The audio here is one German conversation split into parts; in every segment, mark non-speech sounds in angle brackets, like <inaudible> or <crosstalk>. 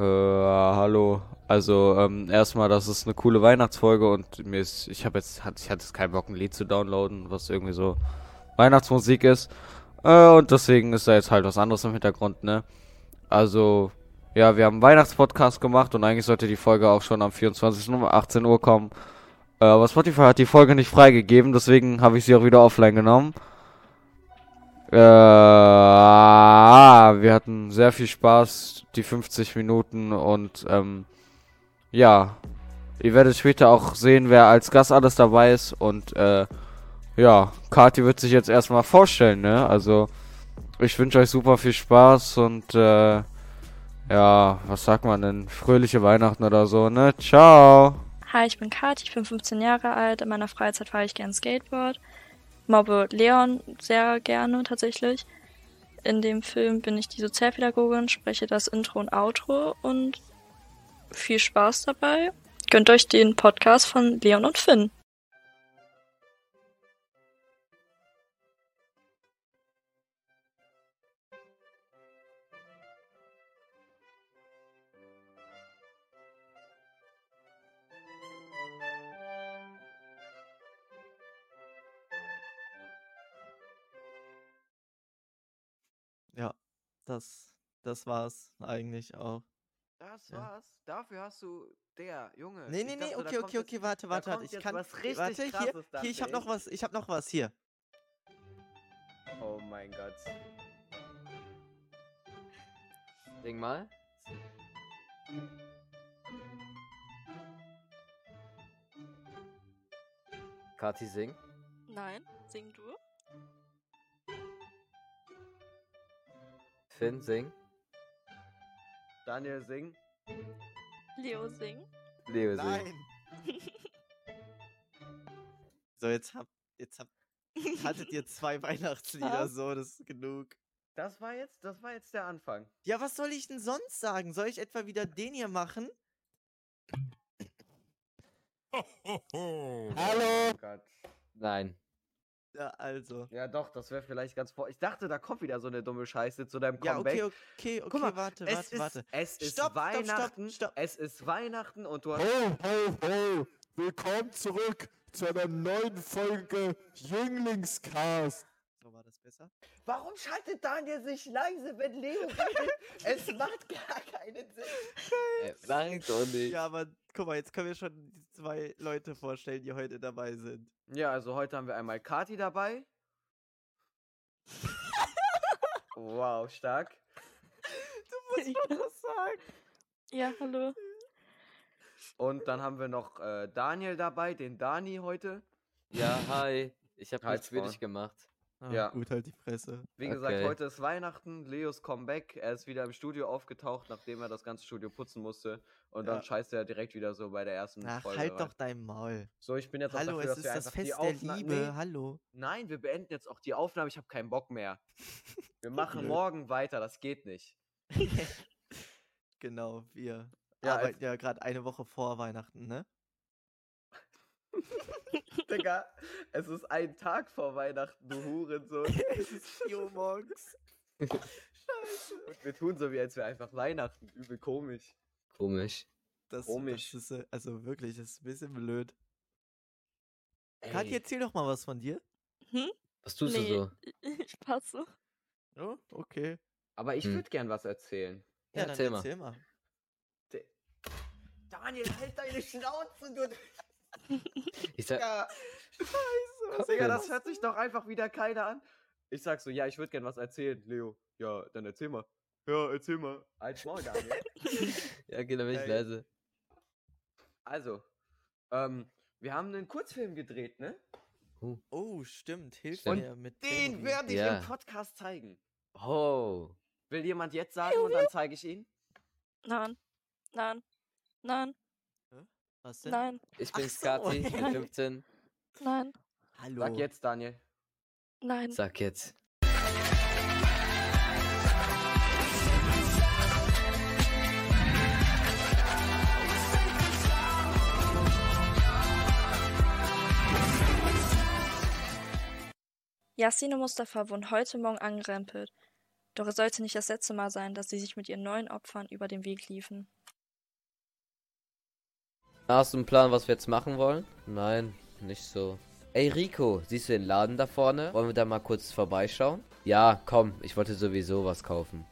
Äh, hallo. Also, ähm, erstmal, das ist eine coole Weihnachtsfolge und mir ist, ich habe jetzt, ich hatte jetzt keinen Bock, ein Lied zu downloaden, was irgendwie so Weihnachtsmusik ist. Äh, und deswegen ist da jetzt halt was anderes im Hintergrund, ne? Also, ja, wir haben einen Weihnachtspodcast gemacht und eigentlich sollte die Folge auch schon am 24. um 18 Uhr kommen. Äh, aber Spotify hat die Folge nicht freigegeben, deswegen habe ich sie auch wieder offline genommen. Äh, wir hatten sehr viel Spaß, die 50 Minuten und ähm, ja, ihr werdet später auch sehen, wer als Gast alles dabei ist und äh, ja, Kati wird sich jetzt erstmal vorstellen, ne? Also ich wünsche euch super viel Spaß und äh, ja, was sagt man denn? Fröhliche Weihnachten oder so, ne? Ciao! Hi, ich bin Kati, ich bin 15 Jahre alt. In meiner Freizeit fahre ich gern Skateboard. Mobbe Leon sehr gerne tatsächlich. In dem Film bin ich die Sozialpädagogin, spreche das Intro und Outro und viel Spaß dabei. Gönnt euch den Podcast von Leon und Finn. Das, das war's eigentlich auch. Das Ja. war's. Dafür hast du der Junge. Nee, nee, nee, dachte, da okay, okay, jetzt- okay, warte, warte, warte. Ich kann. was richtig warte, hier, Krasses, dachte hier, ich hab noch was, ich hab noch was, hier. Oh mein Gott. Sing mal. Kati, sing. Nein, sing du. Finn, sing. Daniel, sing. Leo sing. Leo, sing. <laughs> so, jetzt habt, jetzt habt, <laughs> hattet ihr zwei Weihnachtslieder, so, das ist genug. Das war jetzt, das war jetzt der Anfang. Ja, was soll ich denn sonst sagen? Soll ich etwa wieder den hier machen? Oh Gott. Nein. Ja, also. Ja, doch, das wäre vielleicht ganz vor. Ich dachte, da kommt wieder so eine dumme Scheiße zu deinem Ja, Comeback. okay, okay, okay, Guck mal, warte, es warte, ist, warte. Es ist Stopp, stopp, stopp, Weihnachten. stopp. Es ist Weihnachten und du hast. Ho, ho, ho! Willkommen zurück zu einer neuen Folge Jünglingscast. Das besser? Warum schaltet Daniel sich leise, wenn Leo es macht gar keinen Sinn. Äh, Nein, doch nicht. Ja, aber guck mal, jetzt können wir schon die zwei Leute vorstellen, die heute dabei sind. Ja, also heute haben wir einmal Kati dabei. wow, stark. Du musst mal was sagen. Ja, hallo. Und dann haben wir noch äh, Daniel dabei, den Dani heute. Ja, hi. Ich hab Halt's nichts für Maul. dich gemacht. Ah, Ja. Gut, halt die Fresse. Wie gesagt, Okay. heute ist Weihnachten, Leos Comeback. Er ist wieder im Studio aufgetaucht, nachdem er das ganze Studio putzen musste. Und dann Ja. scheißt er direkt wieder so bei der ersten Ach, Folge. halt rein. doch dein Maul. So, ich bin jetzt auch Hallo, dafür, es dass ist wir das Fest der Liebe. Nee, Hallo. Nein, wir beenden jetzt auch die Aufnahme. Ich habe keinen Bock mehr. <laughs> Wir machen morgen weiter. Das geht nicht. <laughs> genau, wir Ja, arbeiten ja gerade eine Woche vor Weihnachten, ne? <laughs> Digga, es ist ein Tag vor Weihnachten, du Hurensohn. <laughs> es ist 4 Uhr morgens. Scheiße. Und wir tun so, wie als wäre einfach Weihnachten. Übel komisch. Komisch. Das, Komisch. das ist, äh, also wirklich, das ist ein bisschen blöd. Ey, Kathi, erzähl doch mal was von dir. was tust nee, du so? ich passe. Oh, okay. Aber ich Hm. würde gern was erzählen. Ja, Ja, dann erzähl mal. erzähl mal. Daniel, halt deine Schnauze, du. Ich sag, <laughs> Digga. Scheiße. was Digga, das hört sich doch einfach wieder keiner an. Ich sag so, ja, ich würde gern was erzählen. Leo, ja, dann erzähl mal. Ja, erzähl mal. Als Maul, Daniel. <laughs> ja, geh, dann bin ich leise. also, ähm, wir haben einen Kurzfilm gedreht, ne? Oh, stimmt. Hilf Stimmt. mir mit Den werde ich Ja. im Podcast zeigen. Oh. Will jemand jetzt sagen und dann zeige ich ihn? Nein. Nein. Nein. Was denn? Nein. Ich Ach bin's, so. Bin <laughs> Nein. 15. Nein. Hallo. Sag jetzt, Daniel. Nein. Sag jetzt. Yassin und Mustafa wurden heute Morgen angerempelt. Doch es sollte nicht das letzte Mal sein, dass sie sich mit ihren neuen Opfern über den Weg liefen. Hast du einen Plan, was wir jetzt machen wollen? Nein, nicht so. Ey Rico, siehst du den Laden da vorne? Wollen wir da mal kurz vorbeischauen? Ja, komm, ich wollte sowieso was kaufen.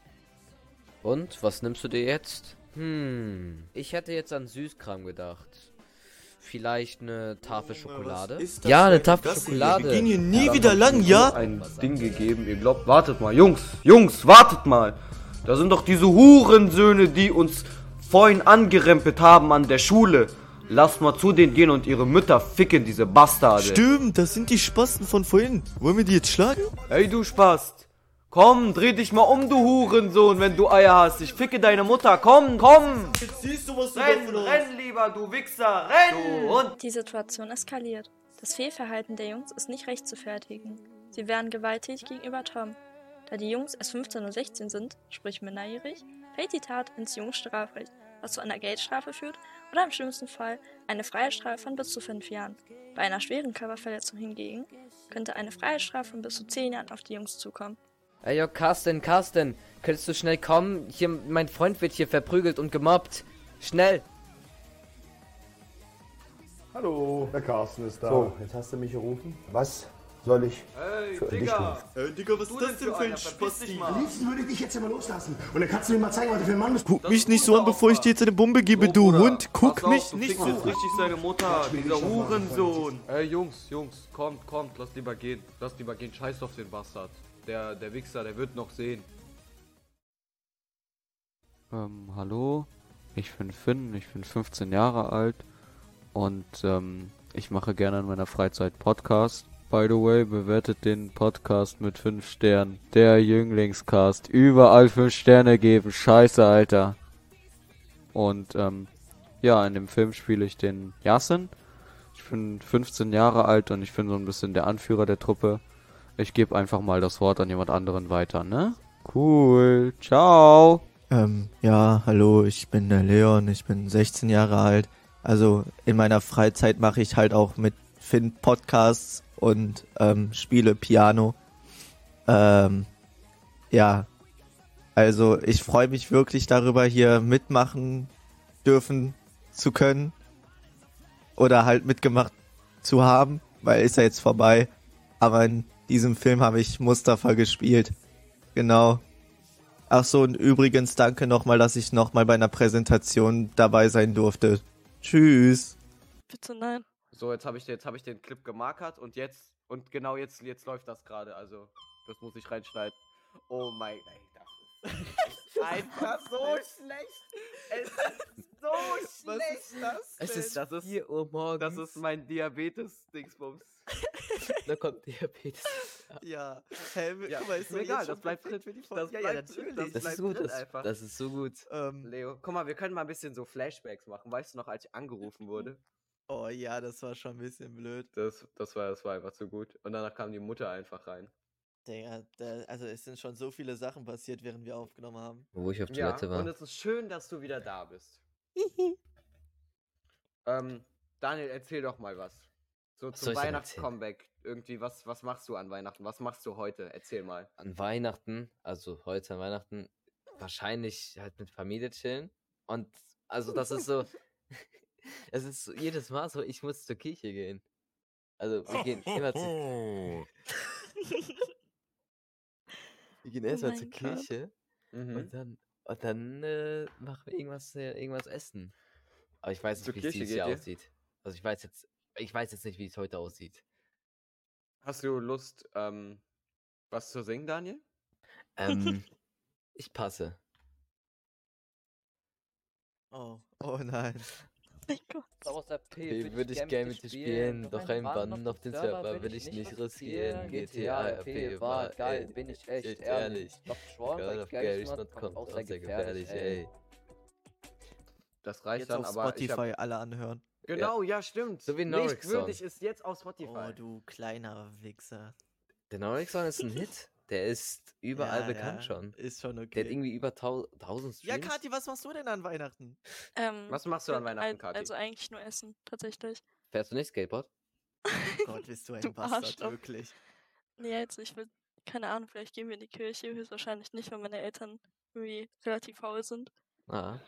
Und, was nimmst du dir jetzt? Hm, ich hätte jetzt an Süßkram gedacht. Vielleicht eine Tafel Schokolade? Ja, eine Tafel Schokolade. Wir gehen hier nie wieder lang, ja? ein Ding gegeben. Ihr glaubt, wartet mal, Jungs, Jungs, wartet mal. Da sind doch diese Hurensöhne, die uns vorhin angerempelt haben an der Schule. Lasst mal zu denen gehen und ihre Mütter ficken, diese Bastarde. Stimmt, das sind die Spasten von vorhin. Wollen wir die jetzt schlagen? Hey, du Spast. Komm, dreh dich mal um, du Hurensohn, wenn du Eier hast. Ich ficke deine Mutter. Komm, komm. Jetzt siehst du, was Renn, renn lieber, du Wichser. Renn. Du Hund. Die Situation eskaliert. Das Fehlverhalten der Jungs ist nicht recht zu fertigen. Sie werden gewalttätig gegenüber Tom. Da die Jungs erst 15 und 16 sind, sprich minderjährig, fällt die Tat ins Jugendstrafrecht, was zu einer Geldstrafe führt oder im schlimmsten Fall eine Freiheitsstrafe von bis zu 5 Jahren. Bei einer schweren Körperverletzung hingegen könnte eine Freiheitsstrafe von bis zu 10 Jahren auf die Jungs zukommen. Ey, yo, Carsten, Carsten, könntest du schnell kommen? Hier, mein Freund wird hier verprügelt und gemobbt. Schnell. Hallo, der Carsten ist da. So, jetzt hast du mich gerufen. Was soll ich Hey, für dich Digga. tun? Äh, Digga, was Du ist das denn für ein dich Spasti? mal. Am liebsten würde ich dich jetzt immer loslassen. Und dann kannst du mir mal zeigen, was du für ein Mann bist. Guck mich nicht so an, bevor ich dir jetzt eine Bombe gebe, So, du Bruder, Hund. Guck auf, mich nicht so jetzt richtig seine Mutter, dieser Hurensohn. Ey, Jungs, Jungs, kommt, kommt, lass lieber gehen. Lass lieber gehen, scheiß auf den Bastard. Der, der Wichser, der wird noch sehen. Ähm, hallo? Ich bin Finn, ich bin 15 Jahre alt und ähm, ich mache gerne in meiner Freizeit Podcast. By the way, bewertet den Podcast mit 5 Sternen. Der Jünglingscast. Überall 5 Sterne geben. Scheiße, Alter. Und ähm, ja, in dem Film spiele ich den Yasin. Ich bin 15 Jahre alt und ich bin so ein bisschen der Anführer der Truppe. Ich gebe einfach mal das Wort an jemand anderen weiter, ne? Cool. Ciao. Ähm, ja, hallo, ich bin der Leon, ich bin 16 Jahre alt. Also in meiner Freizeit mache ich halt auch mit Finn Podcasts und ähm, spiele Piano. Ähm, ja, also ich freue mich wirklich darüber, hier mitmachen dürfen zu können. Oder halt mitgemacht zu haben, weil ist ja jetzt vorbei. Aber in diesem Film habe ich Mustafa gespielt. Genau. Ach so, und übrigens danke nochmal, dass ich nochmal bei einer Präsentation dabei sein durfte. Tschüss. Bitte nein. So, jetzt habe ich, jetzt hab ich den Clip gemarkert und jetzt, und genau jetzt, jetzt läuft das gerade. Also, das muss ich reinschneiden. Oh mein, ey, das ist <laughs> einfach so schlecht. Es ist so schlecht. das? Es ist Das ist- 4 Uhr morgens. Das ist mein Diabetes-Dingsbums. <laughs> Da kommt Diabetes. Ja, hä, Ja, guck mal, ist mir egal, das bleibt drin. für die Das ja, ja, natürlich. Das bleibt ist gut, das, einfach. das ist so gut. ähm, Leo, guck mal, wir können mal ein bisschen so Flashbacks machen. Weißt du noch, als ich angerufen wurde? Oh ja, das war schon ein bisschen blöd. Das, das, war, das war einfach so gut. Und danach kam die Mutter einfach rein. Digga, da, also es sind schon so viele Sachen passiert, während wir aufgenommen haben. Wo ich auf Ja, Toilette war. und es ist schön, dass du wieder da bist. <laughs> ähm, Daniel, erzähl doch mal was. So Was zum Weihnachtscomeback. Irgendwie, was, was machst du an Weihnachten? Was machst du heute? Erzähl mal. An Weihnachten, also heute an Weihnachten, wahrscheinlich halt mit Familie chillen. Und also das ist so, <laughs> es ist so jedes Mal so, ich muss zur Kirche gehen. Also wir gehen <laughs> immer zu, wir gehen Oh erstmal zur mein Gott. Kirche Mhm. und dann, und dann äh, machen wir irgendwas, äh, irgendwas essen. Aber ich weiß Zur nicht, wie es Kirche dieses geht Jahr aussieht. Also ich weiß jetzt, ich weiß jetzt nicht, wie es heute aussieht. Hast du Lust, ähm, was zu singen, Daniel? Ähm, <laughs> ich passe. Oh, oh nein. Mein Gott. P würde ich gerne mit dir spielen, doch ein Bann auf den Server will ich nicht riskieren. GTA RP war geil, bin ich echt ehrlich. Doch schon, God weil Schmidt kommt kommt auch sehr gefährlich, ey. Das reicht Jetzt dann, auf aber ich Spotify hab, alle anhören. Genau, ja, stimmt. So wie Nicht Norix Song. würdig ist jetzt auf Spotify. Oh, du kleiner Wichser. Der Norix Song ist ein Hit. Der ist überall Ja, bekannt ja, schon. Ist schon Der hat okay. irgendwie über tau 1000 Ja, Streams. Kathi, was machst du denn an Weihnachten? Ähm, Was machst du an bin Weihnachten, Kathi? Also eigentlich nur essen, tatsächlich. Fährst du nicht Skateboard? Gott, bist du ein <laughs> Du Bastard, wirklich. Nee, jetzt nicht. Ich will keine Ahnung, vielleicht gehen wir in die Kirche, höchstwahrscheinlich nicht, weil meine Eltern irgendwie relativ faul sind. Ah.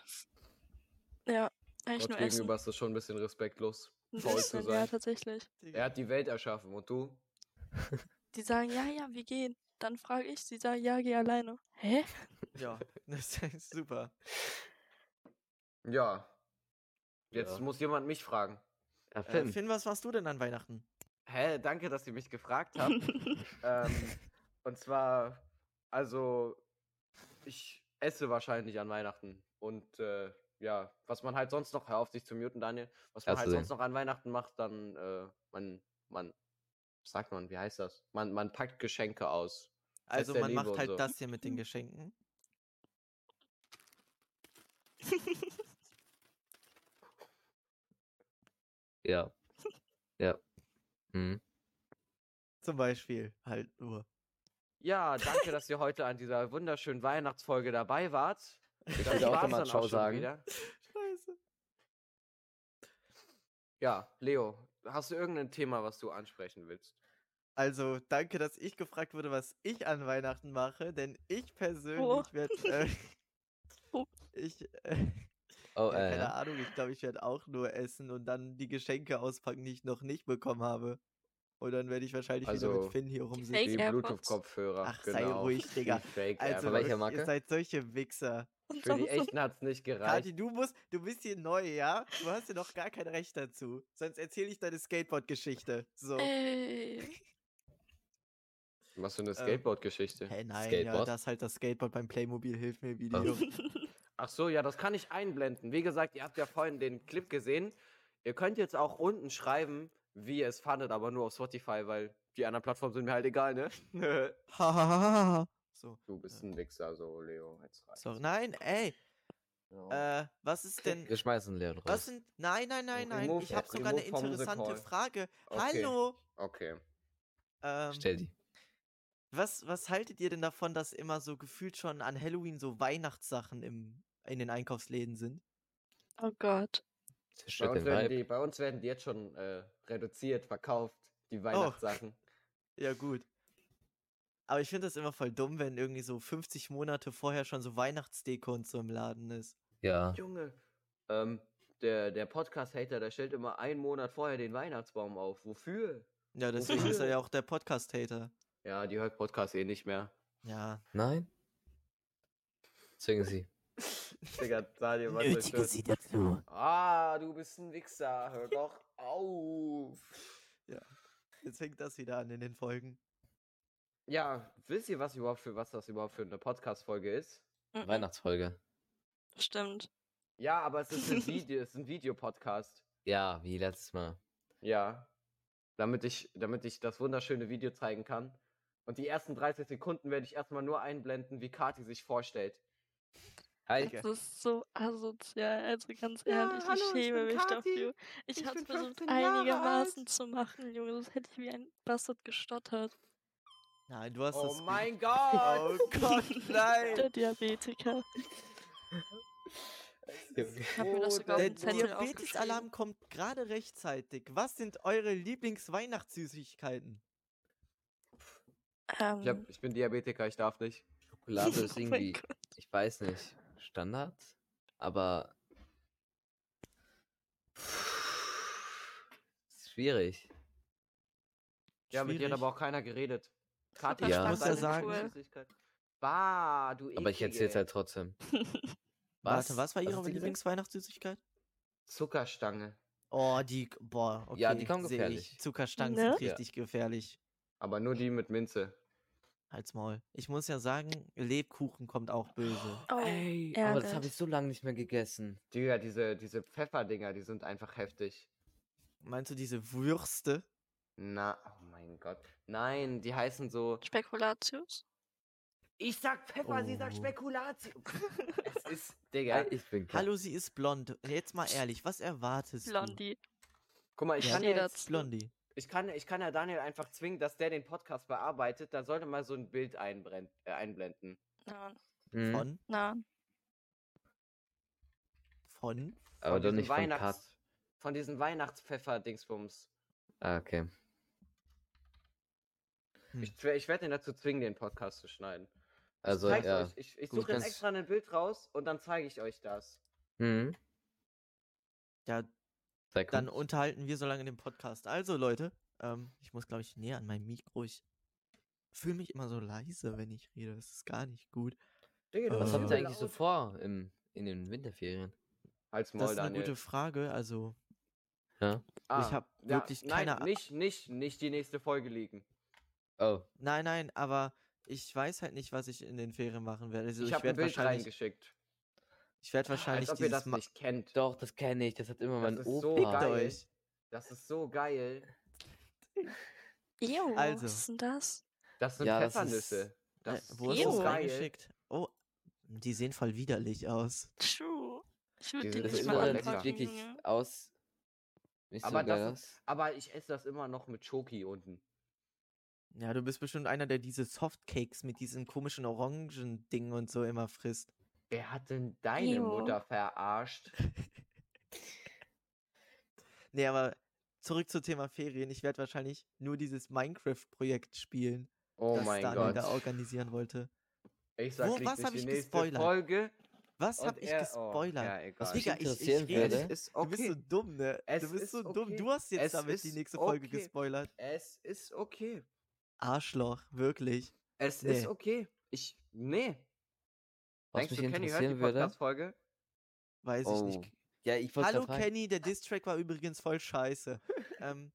Ja, eigentlich Gott nur essen. gegenüber ist das schon ein bisschen respektlos, Ein faul bisschen, zu sein. ja, tatsächlich. Er hat die Welt erschaffen und du? Die sagen, ja, ja, wir gehen. Dann frage ich, sie sagen, ja, geh alleine. Hä? Ja, <laughs> das ist super. Ja. Jetzt Ja. muss jemand mich fragen. Ja, Äh, Finn. Finn, was machst du denn an Weihnachten? Hä, danke, dass ihr mich gefragt habt. <laughs> ähm, und zwar, also, ich esse wahrscheinlich an Weihnachten. Und äh, ja, was man halt sonst noch, hör auf sich zu muten, Daniel, was man Kannst halt sonst noch an Weihnachten macht, dann, äh, man, man, sagt man, wie heißt das? Man, man packt Geschenke aus. Also man Liebe macht halt so. das hier mit den Geschenken. Ja. Ja. Mhm. Zum Beispiel halt nur. Ja, danke, dass ihr heute an dieser wunderschönen Weihnachtsfolge dabei wart. <laughs> Ich Das will auch nochmal Ciao sagen. wieder. Scheiße. Ja, Leo, hast du irgendein Thema, was du ansprechen willst? Also, danke, dass ich gefragt wurde, was ich an Weihnachten mache, denn ich persönlich Oh. werde, äh, <laughs> Oh. ich, äh, Oh, ja, äh, keine ja. Ahnung, ich glaube, ich werde auch nur essen und dann die Geschenke auspacken, die ich noch nicht bekommen habe. Und dann werde ich wahrscheinlich wieder Also, mit Finn hier rumsitzen. Die. Bluetooth-Kopfhörer. Ach, sei genau. ruhig, Digga. Fake Also, welcher. Marke? ihr seid solche Wichser. Und Für die <laughs> echten hat's nicht gereicht. Kati, du musst, du bist hier neu, ja? Du hast hier noch gar kein Recht dazu. Sonst erzähle ich deine Skateboard-Geschichte. So. Ey. <laughs> Was für eine Skateboard-Geschichte. Hä, nein, ja, Skateboard? das halt das Skateboard beim Playmobil hilft mir Video. <laughs> Ach so, ja, das kann ich einblenden. Wie gesagt, ihr habt ja vorhin den Clip gesehen. Ihr könnt jetzt auch unten schreiben, wie ihr es fandet, aber nur auf Spotify, weil die anderen Plattformen sind mir halt egal, ne? <laughs> So. du bist ein Wichser, so, Leo. Jetzt reicht's. So, nein, ey. Ja. Äh, was ist denn. Wir schmeißen Leon raus. Was sind. Nein, nein, nein, nein. Remove- ich habe sogar eine interessante. Frage. Okay. Hallo. Okay. Ähm, Stell die. Was, was haltet ihr denn davon, dass immer so gefühlt schon an Halloween so Weihnachtssachen im, in den Einkaufsläden sind? Oh Gott. Bei uns, den werden die, bei uns werden die jetzt schon äh, reduziert, verkauft, die Weihnachtssachen. <laughs> Ja, gut. Aber ich finde das immer voll dumm, wenn irgendwie so 50 Monate vorher schon so Weihnachtsdeko und so im Laden ist. Ja. Junge, ähm, der, der Podcast-Hater, der stellt immer einen Monat vorher den Weihnachtsbaum auf. Wofür? Ja, deswegen Wofür? ist er ja auch der Podcast-Hater. Ja, die hört Podcast eh nicht mehr. Ja. Nein? Zwingen sie. <laughs> Digga, Daniel, was ist das? sie dazu. Ah, du bist ein Wichser. Hör doch auf. Jetzt fängt das wieder an in den Folgen. Ja, wisst ihr, was überhaupt für was das überhaupt für eine Podcast-Folge ist? Mhm. Weihnachtsfolge. Stimmt. Ja, aber es ist ein <laughs> Video, es ist ein Videopodcast. Ja, wie letztes Mal. Ja. Damit ich, damit ich das wunderschöne Video zeigen kann. Und die ersten 30 Sekunden werde ich erstmal nur einblenden, wie Kati sich vorstellt. Okay. Das ist so asozial, also ganz Ja, ehrlich, hallo, ich schäme mich Kathi. dafür. Ich, Ich hab's bin versucht 15 Jahre einigermaßen alt. zu machen, Junge, das hätte ich wie ein Bastard gestottert. Nein, du hast Oh das. mein <laughs> Oh Gott! Gott, <laughs> nein! Der Diabetiker. Ich hab mir das sogar Der Diabetes-Alarm kommt gerade rechtzeitig. Was sind eure Lieblings-Weihnachtssüßigkeiten? Ähm, Ich, hab, ich bin Diabetiker, ich darf nicht. Schokolade <laughs> ist Oh mein irgendwie, ich weiß nicht, Standard, aber ist schwierig. Ja, mit dir hat Schwierig. aber auch keiner geredet. Kati, Ja. was Ich muss ja sagen-? Bah, du Aber ich erzähl's halt trotzdem. <laughs> Warte, was war Was ihre? Lieblings-Weihnachtssüßigkeit? Zuckerstange. Oh, die, boah, okay. Ja, die kommen gefährlich. Ich. Zuckerstangen Ne? sind richtig gefährlich. Aber nur die mit Minze. Halt's Maul. Ich muss ja sagen, Lebkuchen kommt auch böse. oh, Ey, ärgert. aber das habe ich so lange nicht mehr gegessen. Digga, diese, diese Pfefferdinger, die sind einfach heftig. Meinst du diese Würste? Na, oh mein Gott. Nein, die heißen so. Spekulatius? Ich sag Pfeffer, sie sagt Oh. Spekulatius. <laughs> es ist, Digga. ich bin klar. Hallo, sie ist blond. Jetzt mal ehrlich, was erwartest Blondie. Guck mal, ich Ja. kann Steht jetzt, du? Blondie. Ich kann, ich kann ja Daniel einfach zwingen, dass der den Podcast bearbeitet. Da sollte mal so ein Bild einbrenn, äh, einblenden. Nein, Mhm. Von? nein. Von? Aber Von doch diesem nicht von Weihnachts- Kat. Von diesen Weihnachtspfeffer-Dingsbums. Ah, okay. Hm. Ich, ich werde ihn dazu zwingen, den Podcast zu schneiden. Also, ich ja. euch. Ich, ich suche jetzt extra ein Bild raus und dann zeige ich euch das. Mhm. Ja, Sehr cool. dann unterhalten wir so lange den Podcast. Also, Leute, ähm, ich muss, glaube ich, näher an mein Mikro. Ich fühle mich immer so leise, wenn ich rede. Das ist gar nicht gut. Digga, Was Äh, habt ihr eigentlich so vor im, in den Winterferien? Halt's Maul, Das ist eine Daniel. gute Frage. Also, Ja? Ah, Ich hab wirklich nein, keine A- nicht, nicht, nicht die nächste Folge liegen. Oh. nein, nein, aber ich weiß halt nicht, was ich in den Ferien machen werde. Also, ich ich, habe ein Bild wahrscheinlich, reingeschickt. Ich werde wahrscheinlich Als ob ihr dieses das Ma- nicht kennt. Doch, das kenne ich. Das hat immer Das mein ist so Opa. geil. euch. Das ist so geil. Ew, Also. was ist denn das? Das sind Ja, das Pfeffernüsse. Das, Äh, ist wo hast Ew. du es so geil. reingeschickt? Oh, die sehen voll widerlich aus. True. Ich würde Die die Das nicht so mal anpacken, wirklich aus. Nicht so Aber geil das aus. Aber ich esse das immer noch mit Schoki unten. Ja, du bist bestimmt einer, der diese Softcakes mit diesen komischen Orangen-Dingen und so immer frisst. Wer hat denn deine Ew. Mutter verarscht? <laughs> Nee, aber zurück zum Thema Ferien. Ich werde wahrscheinlich nur dieses Minecraft-Projekt spielen, Oh das mein Daniel Gott. da organisieren wollte. Ich sag Wo- was nicht hab die ich gespoilert? Folge. Was und hab ich er- gespoilert? Oh, ja, egal. Digga, ich, ich rede. ist Du bist so okay. dumm, ne? Es du bist ist so dumm. okay. Du hast jetzt Es damit die nächste Folge okay. gespoilert. Es ist okay. Arschloch, wirklich. Es Nee. ist okay. Ich. Nee. Was Denkst mich du, Kenny hört die. Podcast-Folge? Weiß Oh. ich nicht. Ja, ich wollte Hallo. Kenny, der Distrack war übrigens voll scheiße. ähm,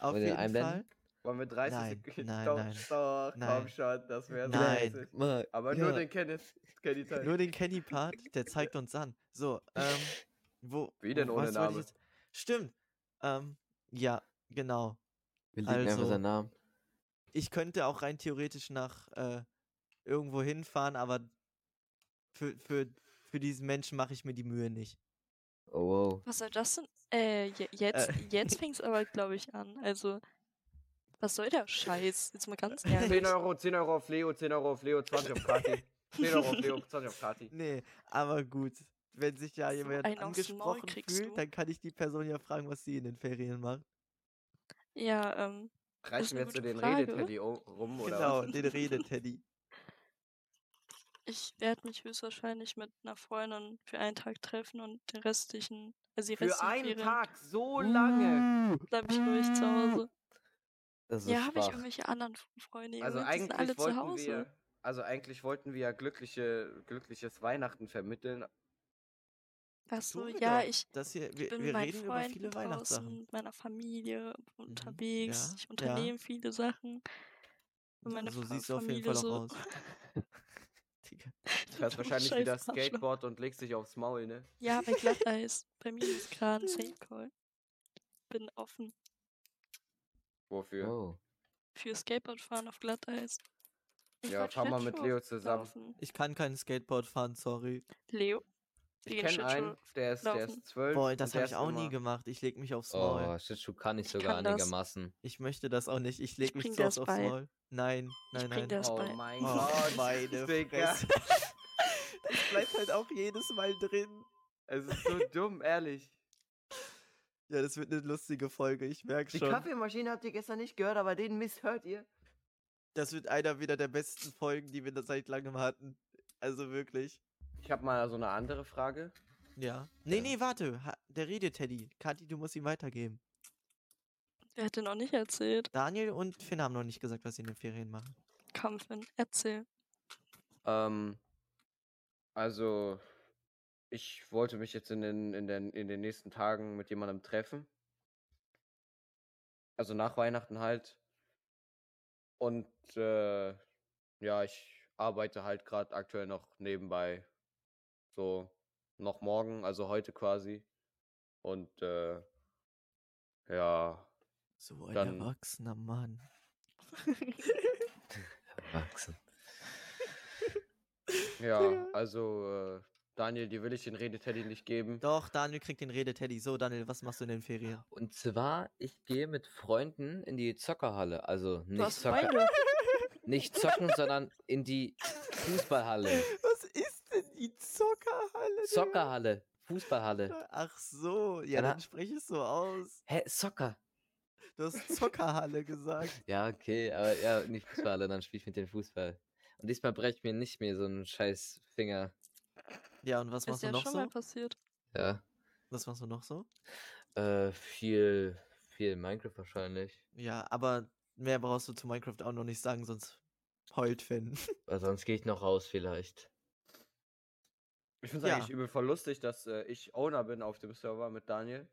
auf Wollen jeden Fall. einblenden? Wollen wir 30 Nein, Sekunden? nein, doch, nein. Doch, Nein. komm schon, das wäre Nein. Mal, Aber ja. nur den Kenneth. Kenny Teil. <laughs> Nur den Kenny-Part, der zeigt uns an. So, ähm, wo. Wie denn ohne Name? Stimmt. Ähm, ja, genau. Wir liegen Also- einfach seinen Namen. Ich könnte auch rein theoretisch nach äh, irgendwo hinfahren, aber für, für, für diesen Menschen mache ich mir die Mühe nicht. Oh, wow. Was soll das denn? Äh, je- jetzt, Äh. jetzt fängt's aber, glaube ich, an. Also, was soll der Scheiß? Jetzt mal ganz <laughs> 10 ehrlich. Euro, 10 Euro auf Leo, 10 Euro auf Leo, 20 auf Kati. 10 Euro auf Leo, <laughs> 20 auf Kati. Nee, aber gut. Wenn sich ja So jemand angesprochen fühlt, du. dann kann ich die Person ja fragen, was sie in den Ferien macht. Ja, ähm, Reichen wir jetzt so den. Redeteddy rum, oder genau, den Redeteddy. Ich werde mich höchstwahrscheinlich mit einer Freundin für einen Tag treffen und den restlichen, also die Für restlichen einen Ferien Tag, so lange. bleib ich ruhig zu Hause. Das ist Ja, habe ich schwach. irgendwelche anderen Freunde, Also die sind alle eigentlich zu wollten Hause. wir, also eigentlich wollten wir ja glückliche, glückliches Weihnachten vermitteln. Ach so, Tun wir ja, doch. ich Das hier, wir, bin wir mit meinen reden über Freunden viele draußen, Weihnachtssachen. mit meiner Familie unterwegs. ja, ich unternehme viele Sachen. Und meine so Fra- siehst du auf jeden Familie Fall auch so. aus. <laughs> Digga. <laughs> Du hast wahrscheinlich wieder Arschloch. Skateboard und legst dich aufs Maul, ne? Ja, bei Glatteis. <laughs> bei mir ist gerade ein Safe Call. Bin offen Wofür? Oh. für Skateboardfahren auf Glatteis. Ich Ja, fahr mal mit Leo zusammen. laufen. Ich kann kein Skateboard fahren, sorry. Leo? Ich kenne einen, der ist, der laufen. ist zwölf. Boah, und das der habe ich auch immer- nie gemacht. Ich leg mich aufs Maul. Oh, Schlittschuh kann ich Ich sogar kann das. einigermaßen. Ich möchte das auch nicht. Ich leg Ich mich das aufs. Maul. Nein, nein, Ich bring nein. das Oh bei. mein Oh, Gott, meine. Fresse. <laughs> Das bleibt halt auch jedes Mal drin. Es ist so dumm, ehrlich. Ja, das wird eine lustige Folge, ich merke Die schon. Kaffeemaschine habt ihr gestern nicht gehört, aber den Mist hört ihr. Das wird einer wieder der besten Folgen, die wir da seit langem hatten. Also wirklich. Ich habe mal so eine andere Frage. Ja. Nee, nee, warte. Ha- Der redet, Teddy. Kathi, du musst ihm weitergeben. Wer hat denn noch nicht erzählt? Daniel und Finn haben noch nicht gesagt, was sie in den Ferien machen. Komm, Finn, erzähl. Ähm, also, ich wollte mich jetzt in den, in den, in den nächsten Tagen mit jemandem treffen. Also nach Weihnachten halt. Und äh, ja, ich arbeite halt gerade aktuell noch nebenbei. So, noch morgen, also heute quasi. Und äh, ja, So ein Dann- erwachsener Mann. <laughs> Erwachsen. ja, also äh, Daniel, dir will ich den Redeteddy nicht geben. Doch, Daniel kriegt den Rede, Teddy. So, Daniel, was machst du in den Ferien? Und zwar, ich gehe mit Freunden in die Zockerhalle. Also nicht, Zocker, Freunde. nicht zocken, sondern in die Fußballhalle. <laughs> Zockerhalle? Zockerhalle. Fußballhalle. <laughs> Ach so, ja, Dann dann sprich es so aus. Hä, Soccer? Du hast <laughs> Zockerhalle gesagt. Ja, okay, aber ja, nicht Fußballer, dann spiel ich mit dem Fußball. Und diesmal breche ich mir nicht mehr so einen scheiß Finger. Ja, und was Ist machst du ja noch schon so? mal passiert. Ja. Was machst du noch so? Äh, viel, viel Minecraft wahrscheinlich. Ja, aber mehr brauchst du zu Minecraft auch noch nicht sagen, sonst heult Finn. <laughs> Weil sonst gehe ich noch raus vielleicht. Ich finde es Ja. eigentlich übel voll lustig, dass äh, ich Owner bin auf dem Server mit Daniel.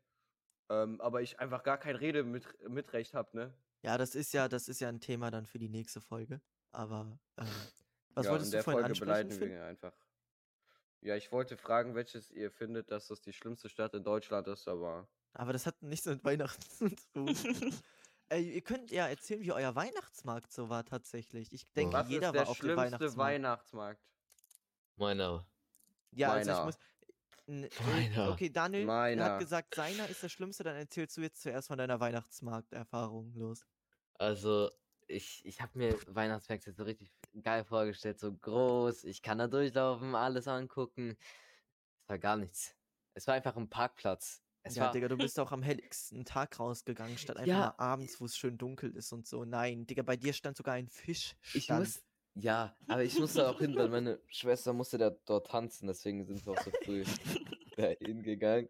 Ähm, aber ich einfach gar kein Rede mit, Mitrecht habe, ne? Ja, das ist ja, das ist ja ein Thema dann für die nächste Folge. Aber ähm, was ja, wolltest in du der vorhin Folge ansprechen? wir einfach. Ja, ich wollte fragen, welches ihr findet, dass das die schlimmste Stadt in Deutschland ist, aber. Aber das hat nichts mit Weihnachten <laughs> zu tun. Ey, ihr könnt ja erzählen, wie euer Weihnachtsmarkt so war tatsächlich. Ich denke, Was jeder ist der war auf dem schlimmste Weihnachtsmarkt. Weihnachtsmarkt? Meiner. Ja, also ich Meiner. muss. Meiner. Okay, Daniel Meiner. hat gesagt, seiner ist der schlimmste, dann erzählst du jetzt zuerst von deiner Weihnachtsmarkterfahrung los. Also, ich, ich habe mir Weihnachtsmärkte so richtig geil vorgestellt, so groß, ich kann da durchlaufen, alles angucken. Es war gar nichts. Es war einfach ein Parkplatz. Es ja, war, Digga, du bist auch am helligsten Tag rausgegangen, statt einfach Ja. mal abends, wo es schön dunkel ist und so. Nein, Digga, bei dir stand sogar ein Fisch. ich muss, ja, aber ich musste auch hin, weil meine Schwester musste da dort tanzen, deswegen sind wir auch so früh <laughs> da hingegangen.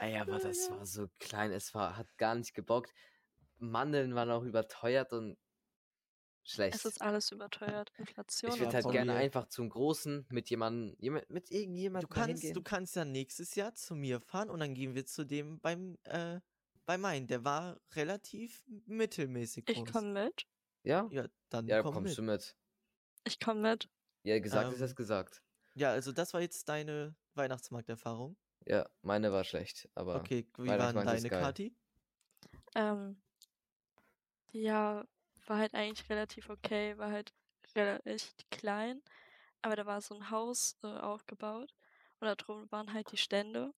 Ey, aber das war so klein, es war, hat gar nicht gebockt. Mandeln waren auch überteuert und schlecht. Es ist alles überteuert. Inflation. Ich würde halt gerne mir. einfach zum Großen mit jemandem, jemand, mit irgendjemandem Du kannst, hingehen. du kannst ja nächstes Jahr zu mir fahren und dann gehen wir zu dem beim, äh, bei meinen. Der war relativ mittelmäßig groß. ich komme mit. ja? Ja, dann Ja, komm kommst mit. du mit. Ich komme mit. Ja, gesagt Ähm, ist es gesagt. Ja, also das war jetzt deine Weihnachtsmarkterfahrung. Ja, meine war schlecht, aber Okay, wie waren deine. Kati? Ähm, ja, war halt eigentlich relativ okay, war halt rela- echt klein, aber da war so ein Haus äh, aufgebaut und da drum waren halt die Stände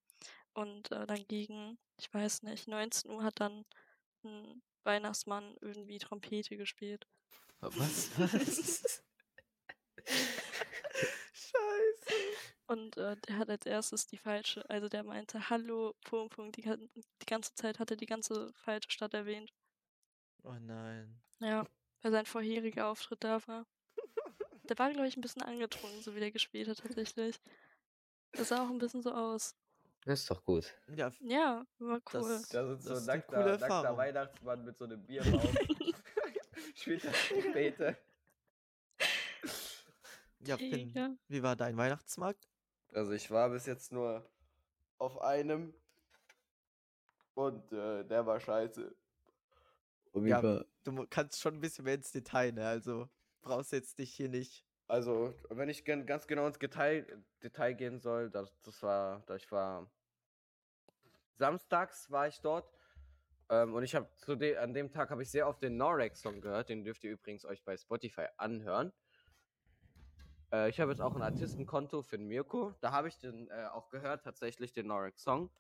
und äh, dann gegen, ich weiß nicht, 19 Uhr hat dann ein Weihnachtsmann irgendwie Trompete gespielt. was? <laughs> <laughs> <laughs> was? Scheiße. Und äh, der hat als erstes die falsche, also der meinte Hallo, Punkt, Punkt, die, die ganze Zeit hat er die ganze falsche Stadt erwähnt. Oh nein. Ja, weil sein vorheriger Auftritt da war. Der war, glaube ich, ein bisschen angetrunken, so wie der gespielt hat tatsächlich. Das sah auch ein bisschen so aus. Das ist doch gut. Ja, Ja, war cool. Das- Da ist so Das ein ist eine coole nackter, nackter Erfahrung. Weihnachtsmann mit so einem Bierbauch. Spielt das Trompete. ja, Finn, Ja. wie war dein Weihnachtsmarkt? Also ich war bis jetzt nur auf einem und äh, der war scheiße. Ja, du kannst schon ein bisschen mehr ins Detail, ne? Also brauchst jetzt dich hier nicht. Also, wenn ich ganz genau ins Detail, Detail gehen soll, das, das war, da ich war samstags war ich dort ähm, und ich habe zu de an dem Tag habe ich sehr oft den Norex Song gehört, den dürft ihr übrigens euch bei Spotify anhören. Äh, ich habe jetzt auch ein Artistenkonto für den Mirko, da habe ich den äh, auch gehört tatsächlich den Norex Song.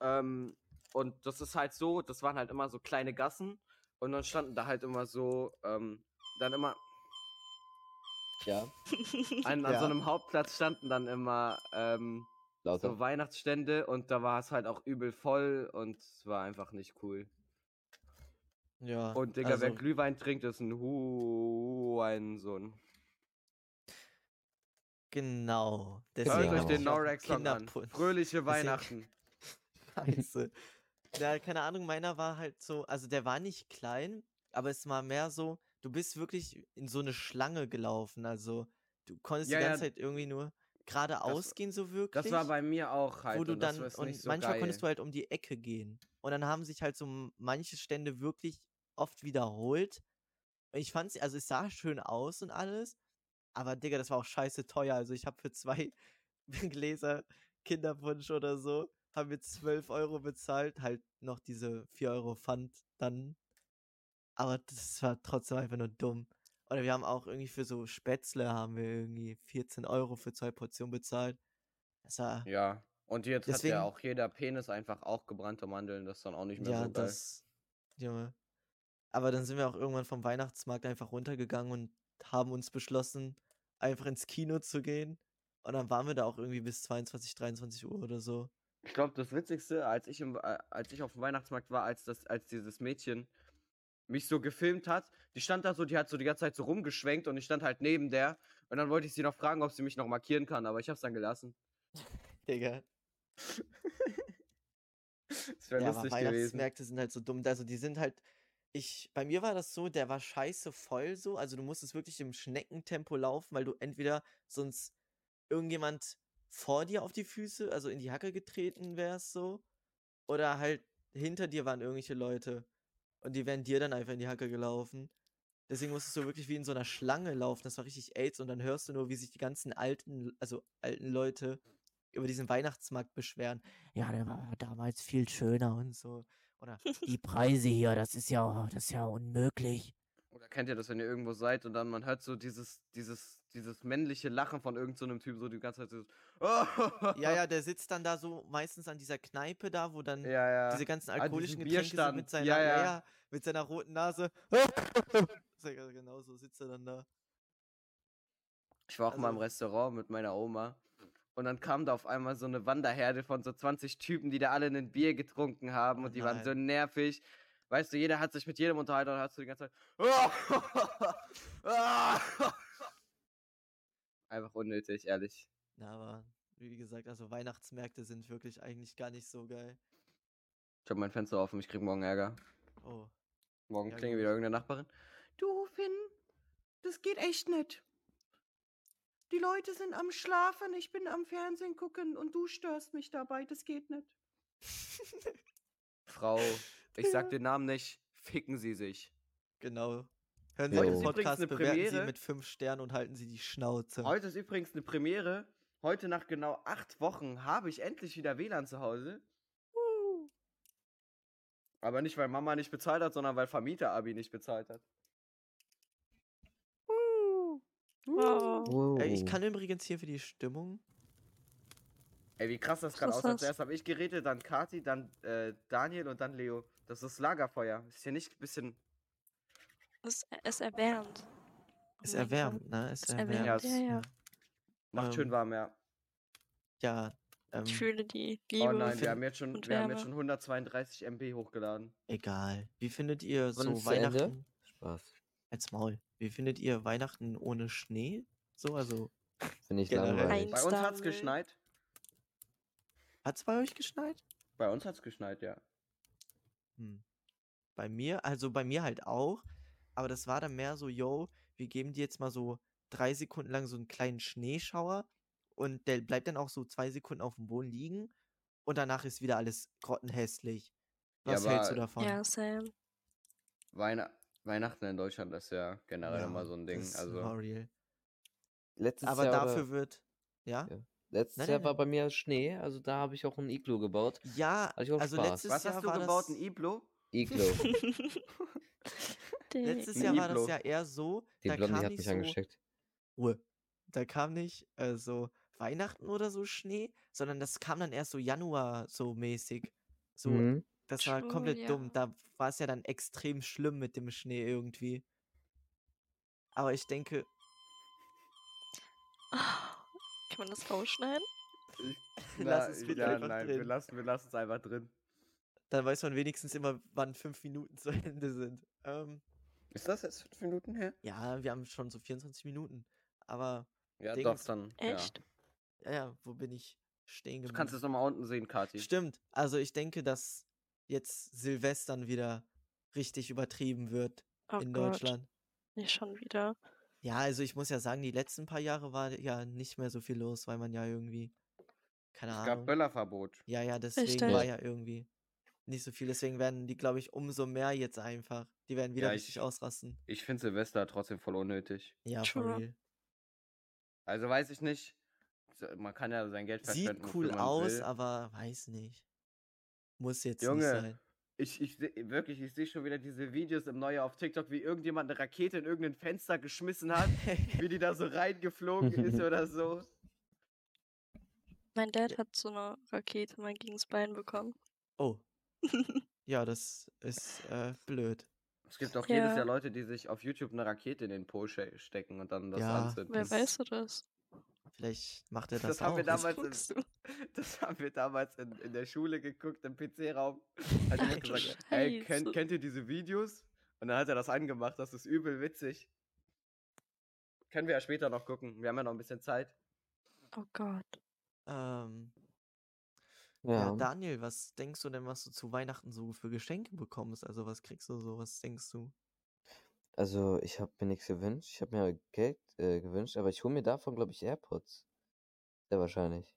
Ähm, und das ist halt so, das waren halt immer so kleine Gassen und dann standen da halt immer so ähm, dann immer Ja, <laughs> an, an Ja. so einem Hauptplatz standen dann immer ähm, lauter. so Weihnachtsstände und da war es halt auch übel voll und es war einfach nicht cool. Ja. Und Digga, also, wer Glühwein trinkt, ist ein Hurensohn. Genau. Hört Deswegen euch hab den Norex-Song an. Fröhliche Weihnachten. <laughs> Scheiße. Ja, keine Ahnung, meiner war halt so, also der war nicht klein, aber es war mehr so, du bist wirklich in so eine Schlange gelaufen, also du konntest Ja, die ganze ja. Zeit irgendwie nur geradeaus Das- gehen, so wirklich. Das war bei mir auch halt. wo du und dann, und so manchmal geil. konntest du halt um die Ecke gehen. Und dann haben sich halt so manche Stände wirklich oft wiederholt. Ich fand's, also es sah schön aus und alles, aber Digga, das war auch scheiße teuer. Also ich habe für zwei <laughs> Gläser Kinderpunsch oder so, haben wir 12 Euro bezahlt, halt noch diese 4 Euro Pfand dann. Aber das war trotzdem einfach nur dumm. Oder wir haben auch irgendwie für so Spätzle haben wir irgendwie 14 Euro für zwei Portionen bezahlt. Das war, Ja. Und jetzt Deswegen- hat ja auch jeder Penis einfach auch gebrannte Mandeln, das ist dann auch nicht mehr Ja, so geil. das. Junge. Aber dann sind wir auch irgendwann vom Weihnachtsmarkt einfach runtergegangen und haben uns beschlossen, einfach ins Kino zu gehen. Und dann waren wir da auch irgendwie bis 22, 23 Uhr oder so. Ich glaube, das Witzigste, als ich, im, äh, als ich auf dem Weihnachtsmarkt war, als, das, als dieses Mädchen mich so gefilmt hat, die stand da so, die hat so die ganze Zeit so rumgeschwenkt und ich stand halt neben der und dann wollte ich sie noch fragen, ob sie mich noch markieren kann, aber ich hab's dann gelassen. <laughs> Digga. <laughs> Das wäre Ja, aber lustig gewesen. Weihnachtsmärkte sind halt so dumm. Also die sind halt. Ich, bei mir war das so, der war scheiße voll so. Also du musstest wirklich im Schneckentempo laufen, weil du entweder sonst irgendjemand vor dir auf die Füße, also in die Hacke getreten wärst so. Oder halt hinter dir waren irgendwelche Leute. Und die wären dir dann einfach in die Hacke gelaufen. Deswegen musstest du wirklich wie in so einer Schlange laufen. Das war richtig AIDS. Und dann hörst du nur, wie sich die ganzen alten, also alten Leute über diesen Weihnachtsmarkt beschweren. Ja, der war damals viel schöner und so. Oder <laughs> die Preise hier, das ist ja, das ist ja unmöglich. Oder kennt ihr das, wenn ihr irgendwo seid und dann man hört so dieses, dieses, dieses männliche Lachen von irgendeinem so Typen, so die ganze Zeit so. Ja, ja, <laughs> der sitzt dann da so meistens an dieser Kneipe da, wo dann ja, ja. diese ganzen An alkoholischen Getränke sind mit seiner, Ja, ja. ja, mit seiner roten Nase. <laughs> Ja, genau so sitzt er dann da. Ich war auch mal im Also- Restaurant mit meiner Oma. Und dann kam da auf einmal so eine Wanderherde von so 20 Typen, die da alle ein Bier getrunken haben und die waren Nein. so nervig. Weißt du, jeder hat sich mit jedem unterhalten und hast du die ganze Zeit. <laughs> Einfach unnötig, ehrlich. Na, aber wie gesagt, also Weihnachtsmärkte sind wirklich eigentlich gar nicht so geil. Ich hab mein Fenster offen, ich krieg morgen Ärger. Oh. Morgen Ja, klingelt wieder irgendeine Nachbarin. Du, Finn, das geht echt nicht. Die Leute sind am Schlafen, ich bin am Fernsehen gucken und du störst mich dabei, das geht nicht. Frau, ich sag den Namen nicht, ficken Sie sich. Genau. Hören Sie Heute den ist übrigens Podcast, eine bewerten Sie Premiere. mit fünf Sternen und halten Sie die Schnauze. Heute ist übrigens eine Premiere. Heute nach genau acht Wochen habe ich endlich wieder WLAN zu Hause. Aber nicht, weil Mama nicht bezahlt hat, sondern weil Vermieter Abi nicht bezahlt hat. Wow. Ey, ich kann übrigens hier für die Stimmung. Ey, wie krass das gerade das? Zuerst habe ich geredet, dann Kati, dann äh, Daniel und dann Leo. Das ist Lagerfeuer. Ist hier nicht ein bisschen. Es, es erwärmt. Es Oh mein erwärmt, ne? Es Es erwärmt. erwärmt, Ja, ja, ja. Macht Ähm, schön warm, ja. Ja, ähm, Ich fühle die Liebe. Oh nein, wir haben jetzt schon, wir haben jetzt schon 132 MB hochgeladen. egal. Wie findet ihr Wann so Ende? Weihnachten? Spaß. Als Maul. Wie findet ihr Weihnachten ohne Schnee? So, also, Finde ich Generell. langweilig. Bei uns hat's geschneit. hat's bei euch geschneit? Bei uns hat's geschneit, ja. Hm. Bei mir, also bei mir halt auch, aber das war dann mehr so, yo, wir geben dir jetzt mal so drei Sekunden lang so einen kleinen Schneeschauer und der bleibt dann auch so zwei Sekunden auf dem Boden liegen und danach ist wieder alles grottenhässlich. Ja, Was aber- hältst du davon? Ja, Sam. Weihn Weihnachten in Deutschland ist ja generell Ja, immer so ein Ding. das Also, war real. Letztes Aber Jahr dafür oder, wird, ja? Ja. letztes Nein, Jahr nein, war nein. bei mir Schnee, also da habe ich auch ein Iglu gebaut. Ja, also Spaß. letztes was Jahr hast du war gebaut? das, Ein Iglo? Iglu. <laughs> Die- letztes Jahr war Iglo. das ja eher so, Die da Blondie kam hat nicht mich so, angesteckt. Ruhe. Da kam nicht äh, so Weihnachten oder so Schnee, sondern das kam dann erst so Januar so mäßig. So, Mhm. Das war True, komplett ja. dumm. Da war es ja dann extrem schlimm mit dem Schnee irgendwie. Aber ich denke, <sighs> Kann man das rausschneiden? <laughs> Lass es bitte ja, einfach nein, drin. wir lassen wir lassen es einfach drin. dann weiß man wenigstens immer, wann fünf Minuten zu <laughs> Ende sind. Ähm, Ist das jetzt fünf Minuten her? ja, wir haben schon so 24 Minuten. Aber, Ja, Dings. doch, dann. Echt? ja, ja, wo bin ich stehen Ja. Du geblieben? kannst es nochmal unten sehen, Kati. Stimmt. Also ich denke, dass jetzt Silvestern wieder richtig übertrieben wird Oh in Gott. Deutschland. Nicht schon wieder. Ja, also ich muss ja sagen, die letzten paar Jahre war ja nicht mehr so viel los, weil man ja irgendwie, keine Es gab Ahnung. Böllerverbot. Ja, ja, deswegen Richtig. war ja irgendwie nicht so viel. Deswegen werden die, glaube ich, umso mehr jetzt einfach. Die werden wieder Ja, richtig ich- ausrasten. Ich finde Silvester trotzdem voll unnötig. Ja, for real. Also weiß ich nicht. Man kann ja sein Geld Sieht verschwenden. cool wofür man aus, will. aber weiß nicht. Muss jetzt Junge. nicht sein. Ich, ich seh- wirklich, ich sehe schon wieder diese Videos im Neujahr auf TikTok, wie irgendjemand eine Rakete in irgendein Fenster geschmissen hat, wie die da so reingeflogen ist <laughs> oder so. Mein Dad hat so eine Rakete mal gegens Bein bekommen. Oh. <laughs> ja, das ist äh, blöd. Es gibt auch Ja. jedes Jahr Leute, die sich auf YouTube eine Rakete in den Po ste- stecken und dann das Ja. anzünden. Wer weißt du das? Vielleicht macht er Das das, haben auch. wir damals in, <laughs> das haben wir damals in, in der Schule geguckt, im PC-Raum. Hat jemand gesagt, ey, kennt, kennt ihr diese Videos? Und dann hat er das angemacht, das ist übel witzig. Können wir ja später noch gucken. Wir haben ja noch ein bisschen Zeit. Oh Gott. Ähm, ja. Ja. Daniel, was denkst du denn, was du zu Weihnachten so für Geschenke bekommst? Also was kriegst du so? Was denkst du? Also, ich habe mir nichts gewünscht. Ich habe mir Geld äh, gewünscht, aber ich hole mir davon, glaube ich, AirPods. Sehr wahrscheinlich.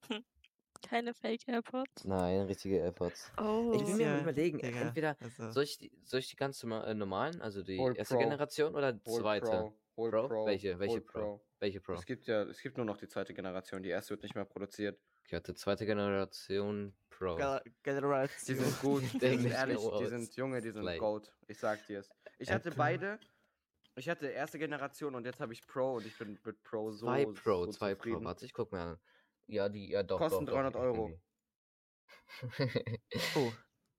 Keine Fake AirPods. Nein, richtige AirPods. Oh. Ich will mir Ja, mal überlegen, Digga, entweder also- soll ich, die, soll ich die ganz äh, normalen, also die Hol erste Pro. Generation oder die Hol zweite? Pro, Pro? Pro, Welche? Welche hol Pro? Welche Pro? Es gibt ja, es gibt nur noch die zweite Generation. Die erste wird nicht mehr produziert. Ich hatte zweite Generation Pro. Ge- Die Generation. sind gut, die sind nicht ehrlich, die sind Junge, die sind Play. Gold. Ich sag dir's. Ich hatte Apple. beide. Ich hatte erste Generation und jetzt habe ich Pro und ich bin mit Pro so. Zwei Pro, so zwei Pro. zufrieden. Warte, ich guck mir an. Ja, die, ja doch. Kosten doch, doch, 300 Euro. irgendwie. <laughs> Oh,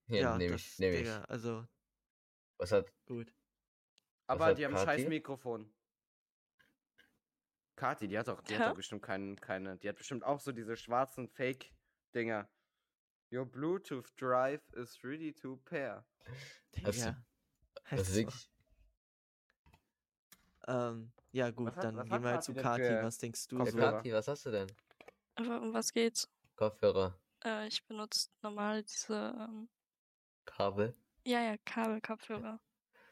ja, ja, nehme das, ich, nehme ich. Digga, also Was hat, gut. Aber hat die haben Kati? scheiß Mikrofon. Kati, die hat doch, die hat Hä? doch bestimmt keinen, keine. Die hat bestimmt auch so diese schwarzen Fake-Dinger. Your Bluetooth drive is ready to pair. Digga. das ist Also, wirklich, ähm, ja gut, Was hat- dann gehen wir halt Kathi zu Kati. für Was denkst du so? Kopfhörer? Kathi, was hast du denn? Aber um was geht's? Kopfhörer, Äh, ich benutze normal diese, ähm, Kabel. ja, ja, Kabelkopfhörer.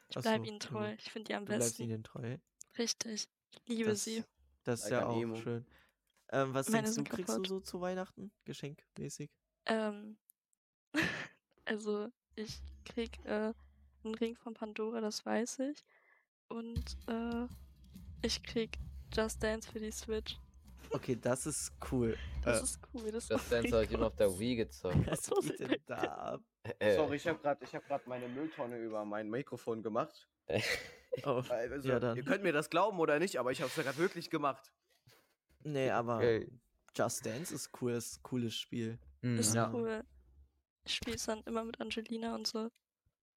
Ich Ach bleib so, ihnen du- treu. Ich finde die am Du bleibst besten. ihnen treu. Richtig. Ich liebe Das, sie. das ist ja auch Emo. schön. Ähm, was Meine denkst du, kriegst du kaputt. so zu Weihnachten? Geschenkmäßig? Ähm, <laughs> also ich krieg äh, einen Ring von Pandora, das weiß ich. Und äh, ich krieg Just Dance für die Switch. Okay, das ist cool. <laughs> Das Äh, ist cool. Das, Das Dance <laughs> habe ich immer auf der Wii gezockt. was <laughs> was geht ist denn da ab? Äh, Sorry, ich habe gerade hab grad meine Mülltonne über mein Mikrofon gemacht. Oh, Also, Ja, dann. Ihr könnt mir das glauben oder nicht, aber ich habe es ja gerade wirklich gemacht. nee, aber Okay. Just Dance ist cool, ist ein cooles Spiel. hm, ist Ja. cool. Ich spiel's dann immer mit Angelina und so.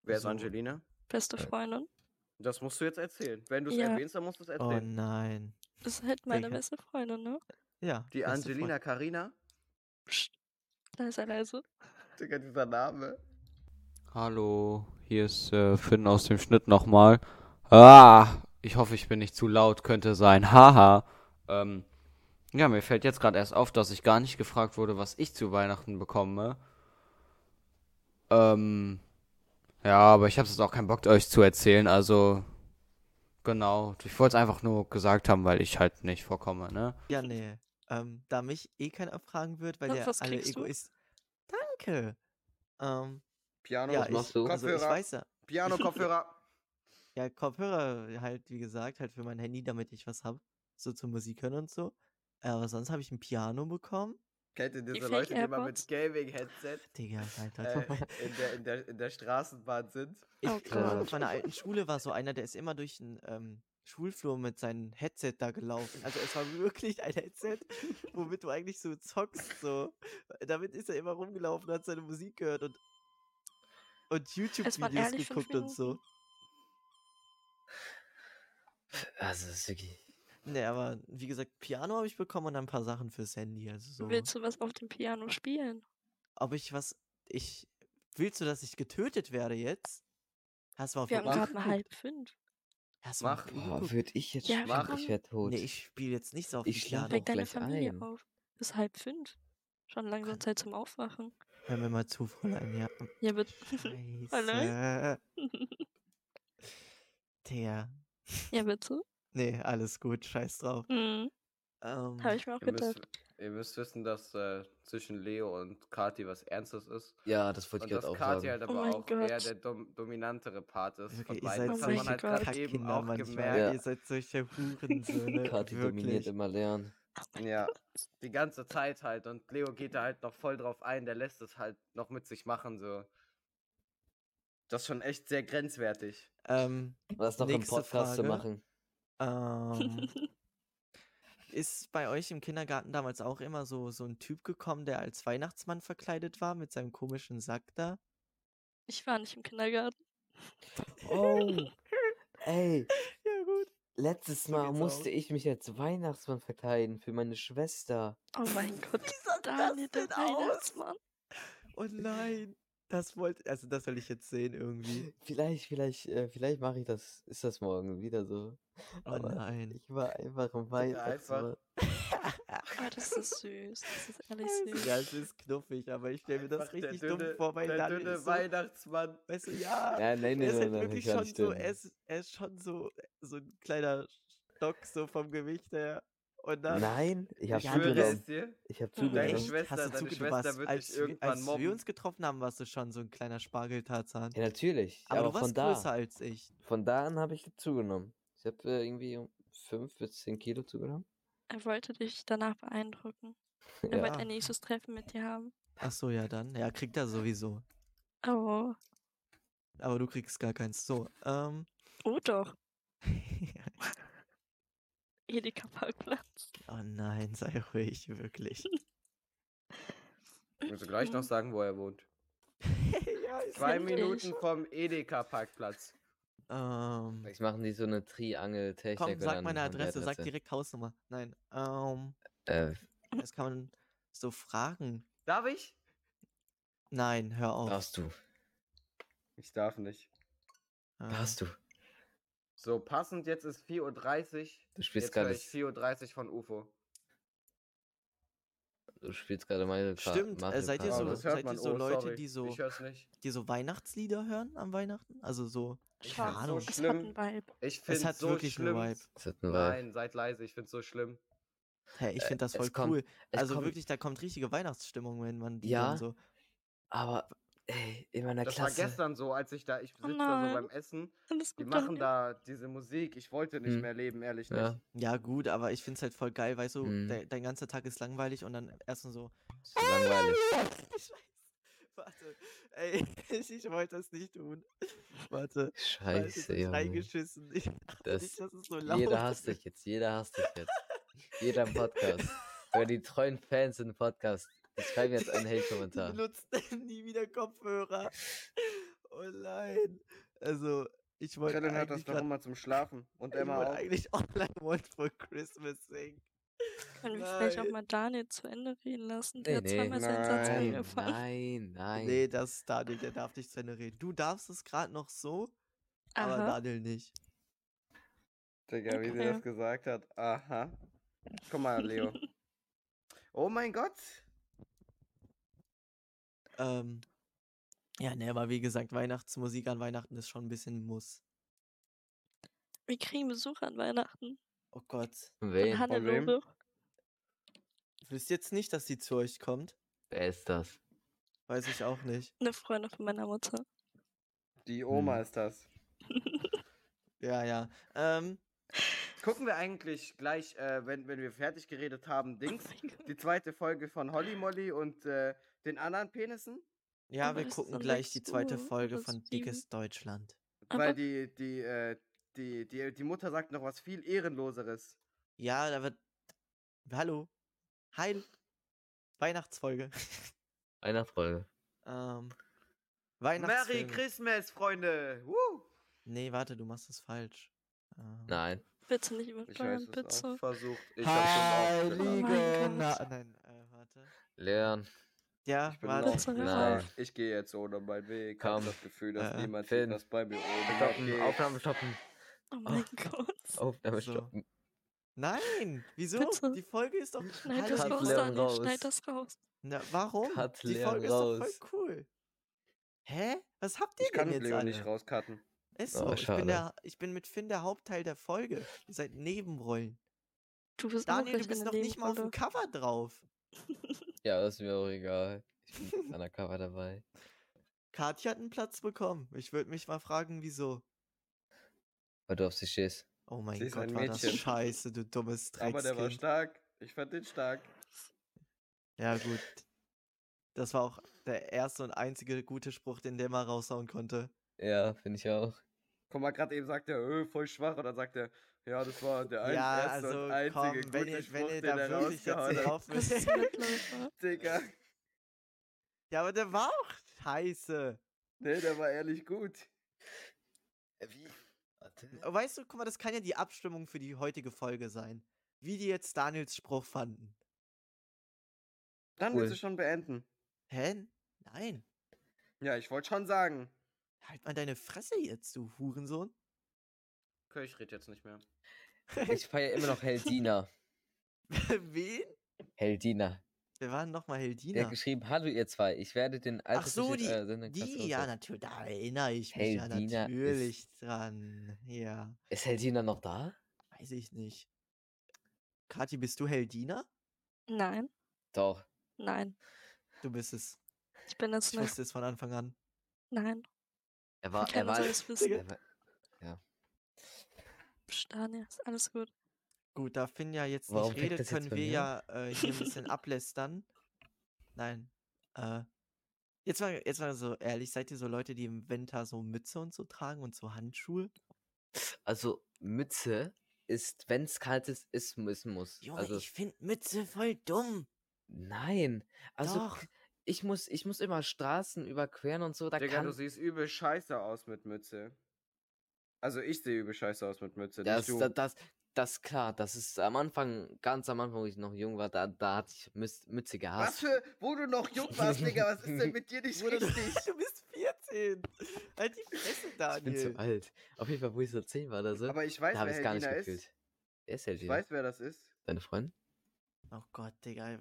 Wer ist So. Angelina? Beste. Freundin. Das musst du jetzt erzählen. Wenn du es Ja. erwähnst, dann musst du es Oh erzählen. nein. Ist halt meine beste Freundin, ne? Ja. Die Angelina Karina? Psst. Leise, leise. Digga, dieser Name. Hallo, hier ist äh, Finn aus dem Schnitt nochmal. Ah, ich hoffe, ich bin nicht zu laut, könnte sein. <laughs> Haha. Ähm, ja, mir fällt jetzt gerade erst auf, dass ich gar nicht gefragt wurde, was ich zu Weihnachten bekomme. Ähm, ja, aber ich habe jetzt auch keinen Bock, euch zu erzählen, also genau. Ich wollte es einfach nur gesagt haben, weil ich halt nicht vorkomme, ne? Ja, nee. Ähm, da mich eh keiner fragen wird, weil der alle du? Egoist. Danke. Ähm, Piano, ja, was ich, machst du? also ich Kopfhörer. weiß ja. Piano, <laughs> Kopfhörer. Ja, Kopfhörer halt, wie gesagt, halt für mein Handy, damit ich was hab. So zum Musik hören und so. Äh, Aber sonst habe ich ein Piano bekommen. Kennt ihr diese Leute, die immer mit? Gaming-Headset Digga, Alter. äh, in, der, in, der, in der Straßenbahn sind? Ich, Oh äh, auf meiner alten Schule war so einer, der ist immer durch den ähm, Schulflur mit seinem Headset da gelaufen. Also es war wirklich ein Headset, womit du eigentlich so zockst. So. Damit ist er immer rumgelaufen, hat seine Musik gehört und, und YouTube-Videos geguckt und so. Also, das ist wirklich. Ne, aber wie gesagt, Piano habe ich bekommen und ein paar Sachen fürs Handy. Also so. Willst du was auf dem Piano spielen? Ob ich was. Ich. Willst du, dass ich getötet werde jetzt? Hast du mal auf Wir haben gerade mal halb fünf. Hast Mach. geguckt? würde ich jetzt Ja, mach. Ich werde tot. Nee, ich spiele jetzt nicht so auf Ich dem Piano. Weck deine Familie ein. auf. Bis halb fünf. Schon langsam Zeit zum Aufwachen. Hör mir mal zu, Fräulein, ja. Ja, bitte. Scheiße. <laughs> Der. <laughs> ja, bitte. Nee, alles gut, scheiß drauf. Mhm. Ähm, Habe ich mir auch Ihr müsst, gedacht. ihr müsst wissen, dass äh, zwischen Leo und Kati was Ernstes ist. Ja, das wollte Und ich dass gerade auch Kati sagen. halt Oh aber mein auch eher Gott. der dom dominantere Part ist. von ihr beiden. seid Oh Das hat man halt gerade eben auch manchmal. gemerkt. Ja. <laughs> <laughs> Ihr seid solche Hurensöhne. Kati dominiert wirklich. immer lernen. Ja, die ganze Zeit halt. Und Leo geht da halt noch voll drauf ein. Der lässt es halt noch mit sich machen. so. Das ist schon echt sehr grenzwertig. Ähm, Was noch im Podcast zu Frage. machen? Ähm, <laughs> ist bei euch im Kindergarten damals auch immer so, so ein Typ gekommen, der als Weihnachtsmann verkleidet war mit seinem komischen Sack da? Ich war nicht im Kindergarten. Oh! Ey! <laughs> Ja, gut. Letztes So Mal musste aus. ich mich als Weihnachtsmann verkleiden für meine Schwester. Oh mein <laughs> Gott, sah Daniel, das der denn aus? Weihnachtsmann. Oh nein. Das wollte, also das will ich jetzt sehen irgendwie. Vielleicht, vielleicht, äh, vielleicht mache ich das, ist das morgen wieder so. Oh Aber nein. Ich war einfach im Weihnachtsmann. <laughs> Oh, das ist süß. Das ist ehrlich süß. Ja, es ist knuffig, aber ich stelle mir das Einfach richtig dünne- dumm vor, weil der Daniel dünne ist so, Weihnachtsmann. weißt du, ja, Ja, nein, nein, er ist halt nein, nein, wirklich gar schon so, er ist, er ist schon so, so ein kleiner Stock so vom Gewicht her. Und dann, Nein, ich habe zugenommen. Ich habe Deine zugenommen. echt, Schwester- hast du deine Schwester warst, wird als, dich wir- irgendwann als wir mobben. uns getroffen haben, warst du schon so ein kleiner Spargeltarzan. Ja, natürlich. aber, Aber, du warst von da, größer als ich. von da an habe ich zugenommen. Ich habe äh, irgendwie um 5 bis 10 Kilo zugenommen. Er wollte dich danach beeindrucken. <laughs> Er Ja. wollte ein nächstes Treffen mit dir haben. Ach so, ja dann. Ja, kriegt er sowieso. Oh. Aber du kriegst gar keins. So, ähm. Oh doch. <laughs> <laughs> Edeka Parkplatz. oh nein, sei ruhig, wirklich. Ich muss gleich noch sagen, wo er wohnt. <laughs> ja, Zwei? Minuten vom Edeka-Parkplatz. Ähm, Vielleicht machen die so eine Triangel-Technik. komm, und sag dann meine Adresse, sag direkt Hausnummer. Nein, ähm, Äh, das kann man so fragen. Darf ich? Nein, hör auf. darfst du. Ich darf nicht. Ähm, Darfst du. So, passend, jetzt ist 4.30 Uhr. Du spielst Jetzt gerade ich 4.30 Uhr von UFO. du spielst gerade Kart. Stimmt, äh, Mario seid ihr so- Oh, seid ihr so oh, Leute, sorry. die so- die so Weihnachtslieder hören am Weihnachten? Also so, Ich keine so Ahnung. Es hat schlimm. einen Vibe. Ich es hat so wirklich schlimm. einen Vibe. Das hat einen Vibe. Nein, seid leise, ich find's so schlimm. Hey, ich Äh, finde das es voll kommt- cool. es Also kommt- wirklich, da kommt richtige Weihnachtsstimmung, wenn man die Ja, so. Aber, ey, in meiner Das Klasse. war gestern so, als ich da, ich sitze da so beim Essen. Die machen da diese Musik. Ich wollte nicht Hm. mehr leben, ehrlich Ja. nicht. Ja, gut, aber ich find's halt voll geil, weißt du, Mhm. de dein ganzer Tag ist langweilig und dann erstmal so. Ist so langweilig. <laughs> Scheiße. Warte. Ey, ich, <laughs> ich wollte das nicht tun. Warte. Scheiße. Junge. Reingeschissen. Ich Das- nicht, dass es so laut Jeder hasst dich jetzt, jeder hasst dich jetzt. <laughs> Jeder im Podcast. Sogar die treuen Fans im Podcast. Die schreiben jetzt <laughs> einen Hate-Kommentar. benutzen nie wieder Kopfhörer. Oh nein. Also, ich wollte Krillin hört das eigentlich doch immer zum Schlafen. Und ich Emma wollte auch. eigentlich <laughs> Online One for Christmas singen. Können wir vielleicht auch mal Daniel zu Ende reden lassen? Der Nee, hat nee. zweimal seinen Satz Nein, angefangen. Nein, nein. Nee, das ist Daniel, der darf nicht zu Ende reden. Du darfst es gerade noch so, aber Aha. Daniel nicht. Digga, wie sie Okay. das gesagt hat. Aha. Guck mal, Leo. <laughs> oh mein Gott. Ähm, ja, ne, aber wie gesagt, Weihnachtsmusik an Weihnachten ist schon ein bisschen ein Muss. Wir kriegen Besuch an Weihnachten. Oh Gott. Von Von? Hannelore. Wisst jetzt nicht, dass sie zu euch kommt? Wer ist das? Weiß ich auch nicht. Eine Freundin von meiner Mutter. Die Oma Hm. ist das. <laughs> Ja, ja. Ähm, Gucken wir eigentlich gleich, äh, wenn, wenn wir fertig geredet haben, Dings, Oh Gott. die zweite Folge von Holly Molly und äh, den anderen Penissen? ja, Aber wir gucken gleich 6 die zweite Folge von 7. Dickes Deutschland. Weil die, die, äh, die, die, die Mutter sagt noch was viel Ehrenloseres. Ja, da wird. Hallo. Heil. Weihnachtsfolge. <laughs> Weihnachtsfolge. ähm. Merry Weihnachtsfilm. Christmas, Freunde! Woo! Nee, warte, du machst es falsch. Ähm, Nein. Bitte nicht Ich übersteuern, bitte. versucht. Ich hab's schon Heilige Oh mein Na. Nein, äh, warte. Leon. Ja, Ich bin warte. Nein. Ich gehe jetzt ohne meinen Weg. Ich Komm. hab das Gefühl, dass Äh, niemand Finn. was bei mir ohne Stoppen, geht. Aufnahme stoppen. Oh mein Gott. Aufnahme So. stoppen. Nein, wieso? Bitte. Die Folge ist doch. Schneid das raus, Leon Daniel. raus. Schneid das raus. Na, warum? Cut Die Leon Folge raus. ist doch voll cool. Hä? Was habt ihr Ich kann denn jetzt Leo alle? nicht rauscutten. Ist Oh, so. ich, schade. bin der, ich bin mit Finn der Hauptteil der Folge. Ihr seid Nebenrollen. Du bist Daniel, du bist noch nicht mal auf dem. Cover drauf. <laughs> Ja, das ist mir auch egal. Ich bin undercover <laughs> dabei. Katja hat einen Platz bekommen. Ich würde mich mal fragen, wieso. Weil du auf sie stehst. Oh mein Sie Gott, war das scheiße, du dummes <laughs> Aber der war Dreckskind. stark. Ich fand den stark. Ja, gut. Das war auch der erste und einzige gute Spruch, den der mal raushauen konnte. Ja, finde ich auch. Guck mal, gerade eben sagt er, öh, voll schwach. Und dann sagt er, ja, das war der ein, ja, erste also und einzige komm, wenn gute ihr, Spruch, wenn ihr den da wirklich jetzt drauf Mitläufer. <laughs> Digga. Ja, aber der war auch scheiße. Nee, der war ehrlich gut. Wie? Warte. Weißt du, guck mal, das kann ja die Abstimmung für die heutige Folge sein. Wie die jetzt Daniels Spruch fanden. Dann Cool. willst du schon beenden. Hä? Nein. Ja, ich wollte schon sagen. Halt mal deine Fresse jetzt, du Hurensohn. Okay, ich rede jetzt nicht mehr. <laughs> Ich feiere immer noch Heldina. <laughs> Wen? Heldina. Wer war denn nochmal Der Heldina? hat geschrieben, hallo ihr zwei, ich werde den Ach so, die, äh, die, ja, natürlich, da erinnere ich mich ja natürlich dran. Ja, Ist Heldina noch da? weiß ich nicht. Kathi, bist du Heldina? Nein, Doch. nein. Du bist es. Ich bin es Ich nicht. wusste es von Anfang an. Nein. Er war, er war, soll es wissen. er war Daniel, ist alles gut. Gut, da Finn ja jetzt Warum nicht redet, können wir mir ja <laughs> äh, hier ein bisschen ablästern. Nein. Äh, jetzt mal, jetzt mal so ehrlich, seid ihr so Leute, die im Winter so Mütze und so tragen und so Handschuhe? also Mütze ist, wenn es kalt ist, ist, ist muss. Junge, also, ich find Mütze voll dumm. nein. Also, Doch. Ich muss, ich muss immer Straßen überqueren und so, da Digga, kann, du siehst übel scheiße aus mit Mütze. Also ich sehe übel scheiße aus mit Mütze. das, das, das, das, klar, das ist am Anfang, ganz am Anfang, wo ich noch jung war, da, da hatte ich Mütze was gehasst. für, wo du noch jung warst, Digga, was ist denn <laughs> mit dir nicht richtig? du bist 14. Halt die Fresse, Ich bin Daniel. zu alt. Auf jeden Fall, wo ich so 10 war oder so, Aber ich weiß, da habe wer ich es gar nicht Heldina gefühlt. ist. Wer ist Ich Heldina? weiß, wer das ist. Deine Freundin? Oh Gott, Digga.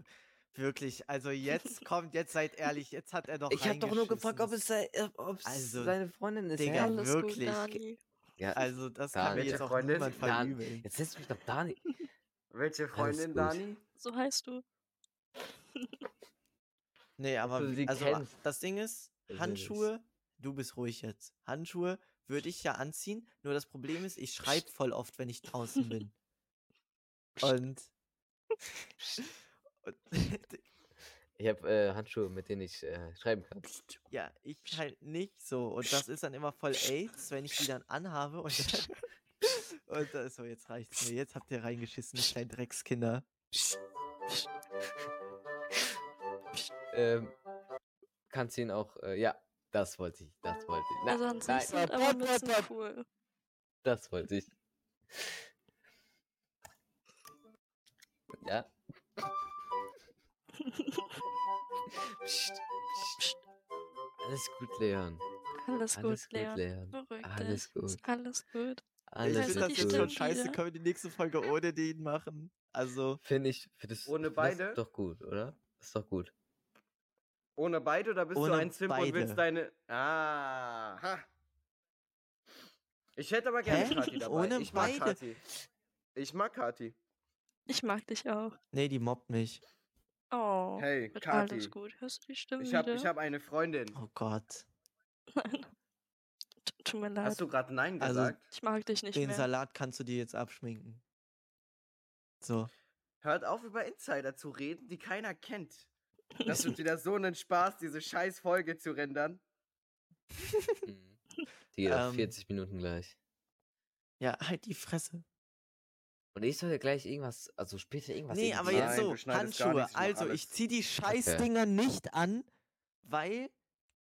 Wirklich, also jetzt <laughs> kommt, jetzt seid ehrlich, jetzt hat er doch Ich habe doch nur gefragt, ob es, sei- ob es Also, seine Freundin ist. Digga, alles wirklich? gut, Dani. Ja, Also, das Daniel. kann mir jetzt auch Freundin? niemand verübeln. Jetzt setzt mich doch Dani. <laughs> Welche Freundin. Dani? So heißt du. Nee, aber also kennst. das Ding ist, Handschuhe, du bist ruhig jetzt. Handschuhe würde ich ja anziehen, nur das Problem ist, ich schreibe voll oft, wenn ich draußen bin. Und <laughs> Ich habe äh, Handschuhe, mit denen ich äh, schreiben kann. ja, ich halt nicht so. Und das ist dann immer voll AIDS, wenn ich die dann anhabe und dann, und äh, so, jetzt reicht's mir. Jetzt habt ihr reingeschissen, ihr kleinen Dreckskinder. Ähm, kannst ihn auch, äh, ja, das wollte ich, das wollte ich. Na, Also an sich nein, sind aber Mützen cool. das wollte ich. Ja. Psst, psst. Alles gut, Leon. Alles, Alles gut, Leon. Leon. Beruhig Alles dich. gut. Ist alles gut. Ich Alles Also finde das jetzt gut. schon scheiße. wieder. Können wir die nächste Folge ohne den machen? Also, Finde ich, für das, Ohne das beide? ist doch gut, oder? Das ist doch gut. Ohne beide oder bist Ohne du ein Simp und beide. willst deine. Ah, ha. Ich hätte aber gerne Hä? Kati dabei. Ohne ich mag beide? Kati. Ich mag Kati. Ich mag dich auch. nee, die mobbt mich. Oh, Hey, wird Kathi. alles gut. Hörst du die Stimme Ich habe wieder? ich hab eine Freundin. Oh Gott. <laughs> Nein. Tut mir leid. Hast du gerade Nein Also- gesagt? ich mag dich nicht Den mehr. Salat kannst du dir jetzt abschminken. So. Hört auf, über Insider zu reden, die keiner kennt. Das wird wieder so ein Spaß, diese scheiß Folge zu rendern. Mhm. Die geht auf Ähm. 40 Minuten gleich. Ja, halt die Fresse. Und ich soll ja gleich irgendwas, also später irgendwas. nee, aber jetzt so, Handschuhe. Also, ich zieh die Scheißdinger nicht an, weil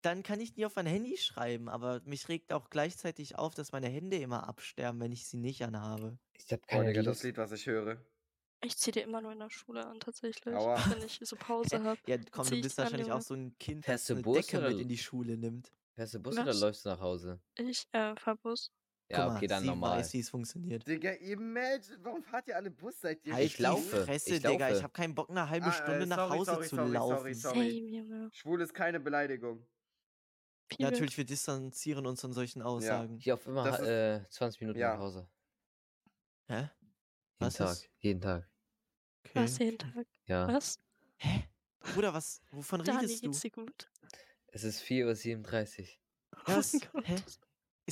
dann kann ich nie auf mein Handy schreiben. Aber mich regt auch gleichzeitig auf, dass meine Hände immer absterben, wenn ich sie nicht anhabe. Ich habe Oh, keine Digga, das. Lied, was ich höre. Ich zieh dir immer nur in der Schule an, tatsächlich. Aua. Wenn ich so Pause <laughs> hab. Ja, komm, du bist wahrscheinlich auch so ein Kind, das eine Bus Decke mit in die Schule nimmt. Fährst du Bus Was? oder läufst du nach Hause? Ich äh, fahr Bus. Ja, Guck okay, mal, dann sie normal. weiß, wie es funktioniert. Digga, imagine, warum fahrt ihr alle Bus seit ihr Halt Ich laufe. Fresse, Ich Digga. laufe. Ich habe keinen Bock, eine halbe Ah, äh, Stunde nach sorry, Hause sorry, zu sorry, laufen. sorry, sorry. Same, Junge. Schwul ist keine Beleidigung. Viel. Natürlich, wir distanzieren uns von solchen Aussagen. Ich auf immer ist- äh, 20 Minuten Ja. nach Hause. Hä? Jeden Was Tag. ist? Jeden Tag. Okay. Was jeden Tag? Ja. Was? Hä? Bruder, was? Wovon Dani, redest du? geht's dir gut? Es ist 4.37 Was? Oh Gott. Hä?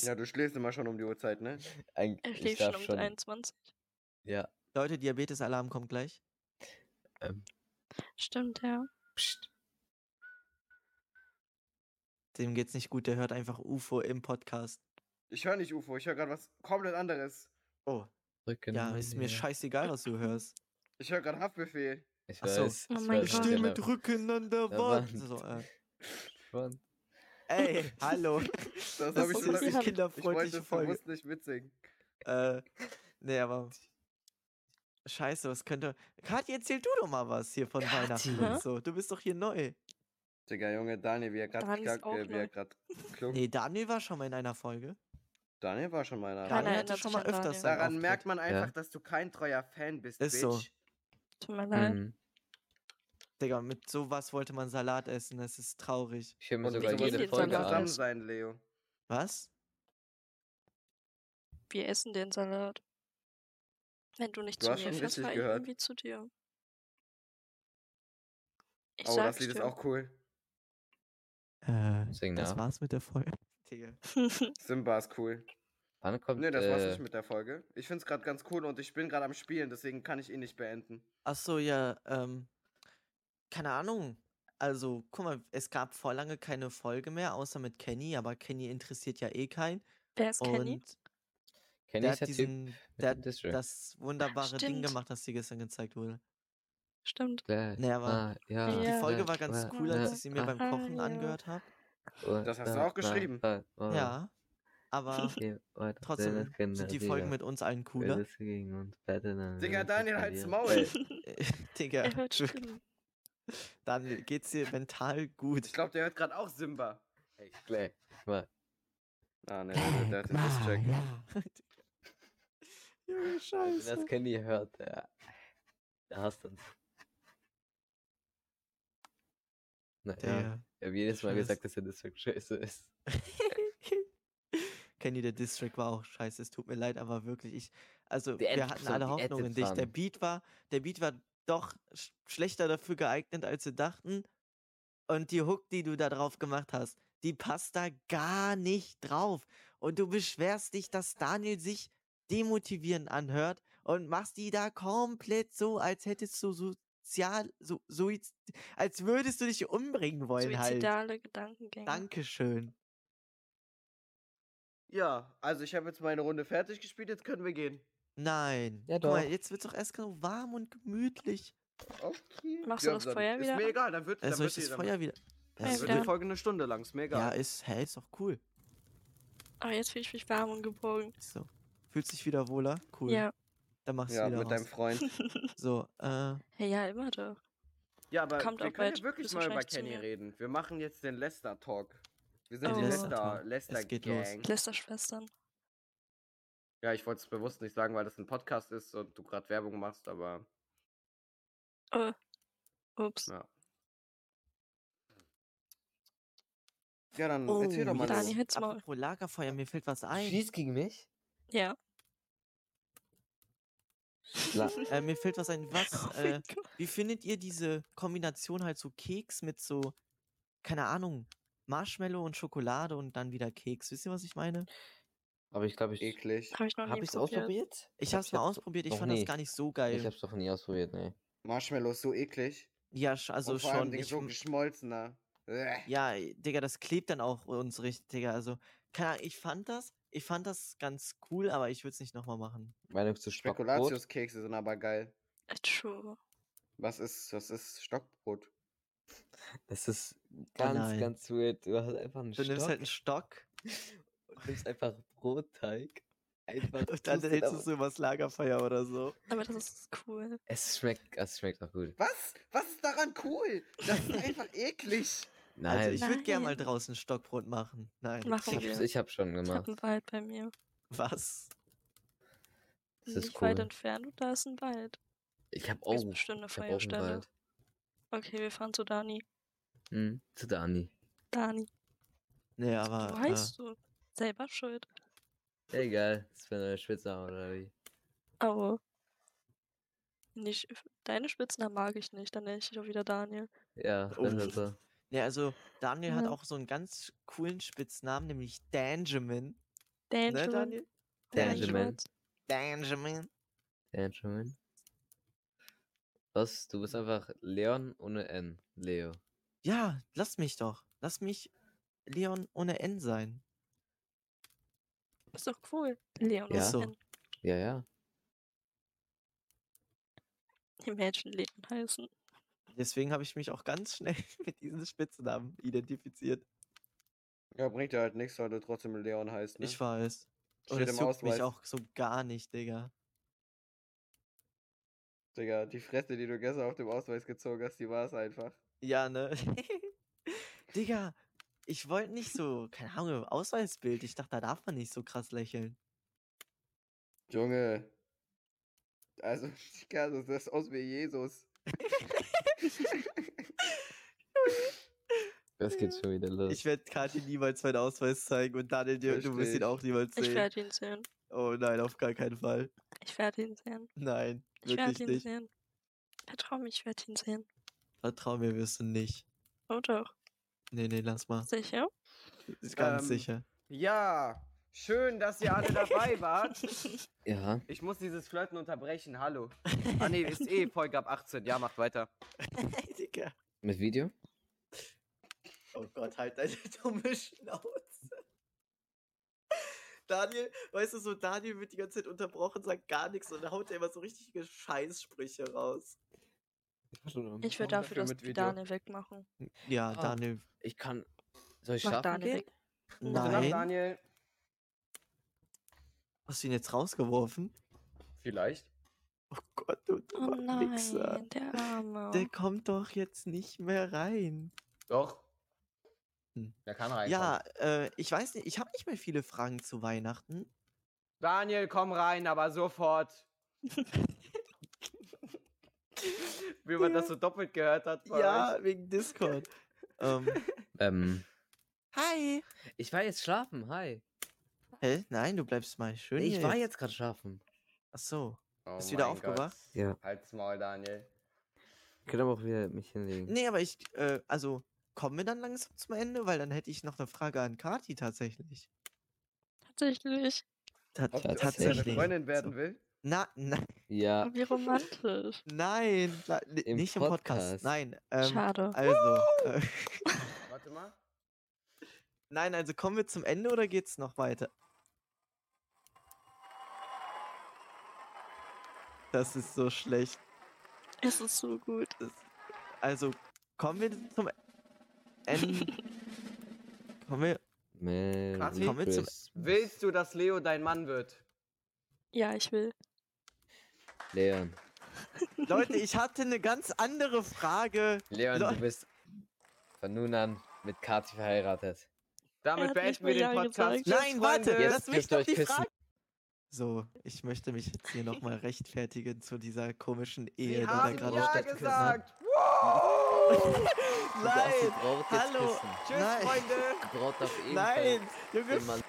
Ja, du schläfst immer schon um die Uhrzeit, ne? <laughs> Ein, Er ich schläft darf schon um 21. Ja. Leute, Diabetes-Alarm kommt gleich. Ähm, Stimmt, ja. pst. Dem geht's nicht gut, der hört einfach UFO im Podcast. Ich höre nicht UFO, ich höre gerade was komplett anderes. Oh, Drücken ja, ist mir scheißegal, was du hörst. Ich höre gerade Haftbefehl. Ich Ach so. weiß. Oh ich Gott. genau. Stimme drücken an der Der Wand. Wand. So, äh. Wand. Ey, <laughs> hallo. Das Das habe ich ist so die ich, ich kinderfreundliche wollte Folge. bewusst nicht mitsingen. Äh, nee, aber. Scheiße, was könnte. Kathi, erzähl du doch mal was hier von Weihnachten Hä? und so. Du bist doch hier neu. Digga, Junge, Daniel, wie er gerade Daniel ist auch äh, klug. Nee, Daniel war schon mal in einer Folge. Daniel war schon mal in einer. Keiner Daniel hatte schon mal öfters Daran Auftritt. merkt man einfach, Ja. dass du kein treuer Fan bist, Ist Bitch. so. Tut mir leid. Mhm. Digga, mit sowas wollte man Salat essen. Das ist traurig. Ich höre mir Und sogar jede Folge zusammen sein, Leo. Was? Wir essen den Salat. Wenn du nicht Du zu hast mir schon fährst, fahr ich gehört. irgendwie zu dir. Ich Oh, das Lied ist auch cool. Äh, Sing das nach. war's mit der Folge. <laughs> Digga. <laughs> Simba ist cool. Wann kommt Nee, das war's äh, nicht mit der Folge. Ich find's gerade ganz cool und ich bin gerade am Spielen, deswegen kann ich ihn nicht beenden. Ach so, ja, ähm, keine Ahnung. Also, guck mal, es gab vor lange keine Folge mehr, außer mit Kenny, aber Kenny interessiert ja eh keinen. Wer ist Kenny? Und Kenny der ist hat diesen, der hat das wunderbare Ding Stimmt. gemacht, das dir gestern gezeigt wurde. Stimmt. Nee, aber Ah, ja, Die Ja. Folge war ganz ja, cool, als ja, ich sie mir ah, beim Kochen ja. angehört habe. Das hast du auch geschrieben. Ja, aber trotzdem sind die Digga. Folgen mit uns allen cooler. Digga, Daniel, halt's. Maul. <laughs> <laughs> Digga. <laughs> dann geht's dir mental gut. Ich glaube, der hört gerade auch Simba. Ey, gleich. Mal. Ah, ne, der, der hat den ja. <laughs> Junge, Wenn Scheiße. das Kenny hört, der, der hasst uns. Naja, Der, ich habe jedes Mal gesagt, dass er das für scheiße ist. <laughs> Kenny, der District war auch scheiße. Es tut mir leid, aber wirklich, ich, also wir hatten alle Hoffnung in dich. Der Beat war, der Beat war doch sch schlechter dafür geeignet, als wir dachten. Und die Hook, die du da drauf gemacht hast, die passt da gar nicht drauf. Und du beschwerst dich, dass Daniel sich demotivierend anhört und machst die da komplett so, als hättest du sozial, so, so, als würdest du dich umbringen wollen halt. Suizidale Gedankengänge. Dankeschön. Ja, also ich habe jetzt meine Runde fertig gespielt, jetzt können wir gehen. Nein. Ja, Guck mal, doch. jetzt wird's doch erst so warm und gemütlich. Okay. Machst du das dann Feuer ist wieder mir an? egal, dann wird, dann Also wird ist das dann Feuer wieder. Feuer Das wird die. Folge eine Stunde lang, ist mir ja, egal. ist, hä, ist doch cool. Aber jetzt fühle ich mich warm und geborgen. So. Fühlst dich wieder wohler? Cool. Ja. Dann machst Ja, du wieder mit deinem raus. Freund. <laughs> So, äh, Hey, ja, immer doch. Ja, aber Kommt wir auch können ja wirklich mal über Kenny mir. reden. Wir machen jetzt den Lester-Talk. Wir sind Oh. die Lester, Lester-Talk. Lester Es geht los. Gang. Lästerschwestern. Ja, ich wollte es bewusst nicht sagen, weil das ein Podcast ist und du gerade Werbung machst, aber Oh. Ups. ja. Ja, dann oh, erzähl doch mal. jetzt, Dani, halt's Maul. apropos Lagerfeuer, mir fällt was ein. Schieß gegen mich? Ja. <laughs> Äh, mir fällt was ein. Was, Oh äh, wie findet ihr diese Kombination halt so Keks mit so, keine Ahnung, Marshmallow und Schokolade und dann wieder Keks? Wisst ihr, was ich meine? Aber ich glaube, ich. Eklig. Habe ich noch nie Hab ich's probiert. ausprobiert? Ich glaub, hab's mal ausprobiert, ich fand nie. das gar nicht so geil. Ich hab's doch nie ausprobiert, ne. Marshmallow ist so eklig. ja, also und vor allem schon. Ding Ich, so geschmolzener. Ja, Digga, das klebt dann auch uns richtig, Digga. Also, keine Ahnung, ich fand das, ich fand das ganz cool, aber ich würde es nicht nochmal machen. Meinung zu Stockbrot? Spekulatiuskekse sind aber geil. Äh, True. Was ist, was ist Stockbrot? Das ist ganz, nein. ganz weird. Du hast einfach einen Du Stock nimmst halt einen Stock <laughs> und nimmst einfach Brotteig. Einfach und dann hältst du so übers Lagerfeuer oder so. Aber das ist cool. Es schmeckt, es schmeckt auch gut. Was? Was ist daran cool? Das ist <laughs> einfach eklig. Nein, also ich würde gerne mal draußen Stockbrot machen. Nein. Machen ich, hab's, ich hab schon Ich gemacht. hab einen Wald bei mir. Was? Das Nicht ist weit cool. entfernt und da ist ein Wald. Ich hab Hier ist auch. bestimmt eine Ich hab auch einen Feuerstelle. Wald. Okay, wir fahren zu Dani. Hm, zu Dani. Dani. Nee, aber. Wo heißt du? Selber schuld. Egal, das wäre eine Spitzname oder wie? Aber. Nicht, deine Spitznamen mag ich nicht, dann nenne ich dich auch wieder Daniel. Ja, Oh. ist so. Nee, also Daniel hat Ja. auch so einen ganz coolen Spitznamen, nämlich Danjamin. Daniel. Ne, Daniel? Danjamin. Danjamin. Benjamin. Was? Du bist einfach Leon ohne N. Leo. Ja, lass mich doch. Lass mich Leon ohne N sein. Ist doch cool. Leon Ja. ist So. Ja, ja. die Mädchen Leon heißen. Deswegen habe ich mich auch ganz schnell <laughs> mit diesen Spitznamen identifiziert. Ja, bringt ja halt nichts, weil du trotzdem Leon heißt, ne? Ich weiß. Und Steht im juckt mich Ausweis. auch so gar nicht, Digga. Digga, die Fresse, die du gestern auf dem Ausweis gezogen hast, die war es einfach. Ja, ne? <laughs> Digga, ich wollte nicht so, keine Ahnung, Ausweisbild. Ich dachte, da darf man nicht so krass lächeln. Junge. Also, <laughs> Digga, das ist aus wie Jesus. <laughs> Das geht schon wieder los. Ich werde Kathi niemals meinen Ausweis zeigen und Daniel, dir- du wirst ihn auch niemals Ich sehen. werde ihn sehen. Oh nein, auf gar keinen Fall. Ich werde ihn sehen. Nein, Ich werde wirklich ihn nicht. sehen. Vertrau mir, ich werde ihn sehen. Vertrau mir, wirst du nicht. Oh doch. Nee, nee, lass mal. Sicher? Ist ganz Ähm, sicher. Ja, schön, dass ihr alle dabei <laughs> wart. Ja. Ich muss dieses Flirten unterbrechen, hallo. Ah nee, ist eh <laughs> Folge ab 18. Ja, macht weiter. <laughs> Digga. Mit Video? Oh Gott, halt deine dumme Schnauze. Daniel, weißt du so, Daniel wird die ganze Zeit unterbrochen, sagt gar nichts und haut er immer so richtige Scheißsprüche raus. Ich will Warum dafür, dafür dass mit wir Video? Daniel wegmachen. Ja, Ah. Daniel. Ich kann. Soll ich Mach schlafen Daniel gehen? weg. Nein. Daniel. Hast du ihn jetzt rausgeworfen? Vielleicht. Oh Gott, du Oh dummer Wichser. nein, der Arme. Der kommt doch jetzt nicht mehr rein. Doch. Hm. Der kann rein. Ja, äh, ich weiß nicht, ich habe nicht mehr viele Fragen zu Weihnachten. Daniel, komm rein, aber sofort. <laughs> Wie man das so doppelt gehört hat. bei Ja, euch. wegen Discord. <laughs> ähm, Ähm. hi. Ich war jetzt schlafen. Hi. Hä? Nein, du bleibst mal schön ich hier war jetzt gerade schlafen. Ach so. Oh Bist wieder aufgewacht? Gott. Ja. Halt's Maul, Daniel. Ich kann aber auch wieder mich hinlegen. Nee, aber ich, äh, also, kommen wir dann langsam zum Ende? Weil dann hätte ich noch eine Frage an Kati tatsächlich. Tatsächlich. Ta Ob du deine tatsächlich. Freundin werden will? Na, na, Ja. Wie romantisch. <laughs> nein, Im nicht im Podcast. Podcast. Nein, ähm, Schade. also, äh, <laughs> Warte mal. nein, also kommen wir zum Ende oder geht's noch weiter? Das ist so schlecht. Es ist so gut. Also, kommen wir zum Ende. <laughs> kommen wir. Kathi? Kommen wir zum-. Willst du, dass Leo dein Mann wird? Ja, ich will. Leon. Leute, ich hatte eine ganz andere Frage. Leon, Leon. du bist von nun an mit Kati verheiratet. Damit beenden wir den Podcast. gesagt. Nein, warte, Freunde. lass mich euch die küssen. Frage. So, ich möchte mich jetzt hier nochmal rechtfertigen zu dieser komischen Ehe, Sie die da gerade ja stattgefunden hat. gesagt. Wow! <laughs> Nein, jetzt hallo. küssen. Tschüss, Nein. Freunde. Braut ebenfalls Nein, Junge,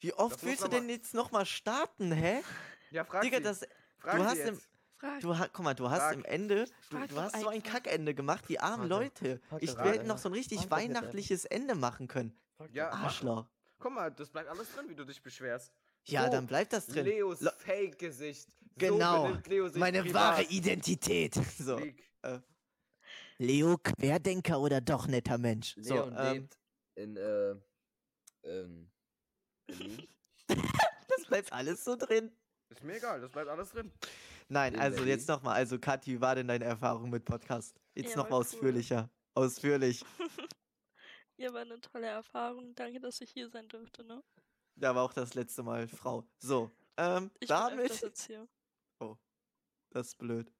wie oft Das willst du denn jetzt nochmal starten, hä? Ja, frag Digga, sie. das, frag du hast jetzt. im, Frag. du, guck mal, du hast Frag. im Ende, du, du hast so ein. Kackende gemacht, die armen. Leute. Frag Ich einfach. noch so ein richtig weihnachtliches Ende machen können. Ja. Arschloch. Guck mal, das bleibt alles drin, wie du dich beschwerst. Ja, So, dann bleibt das drin. Leos Le- Fake-Gesicht. So Genau, benimmt Leo sich meine privat. wahre Identität. <laughs> So. Freak. Leo, Querdenker oder doch netter Mensch? So, Leon ähm, lebt in, äh, ähm, Berlin. <laughs> das bleibt alles so drin. Ist mir egal, das bleibt alles drin. Nein, In also Berlin. jetzt nochmal. Also, Kathi, wie war denn deine Erfahrung mit Podcast? Jetzt Ja, noch war ausführlicher. Ausführlich. <laughs> Ja, war eine tolle Erfahrung. Danke, dass ich hier sein durfte, ne? Da war auch das letzte Mal Frau. So, ähm, Ich bin damit. jetzt hier. Oh, das ist blöd.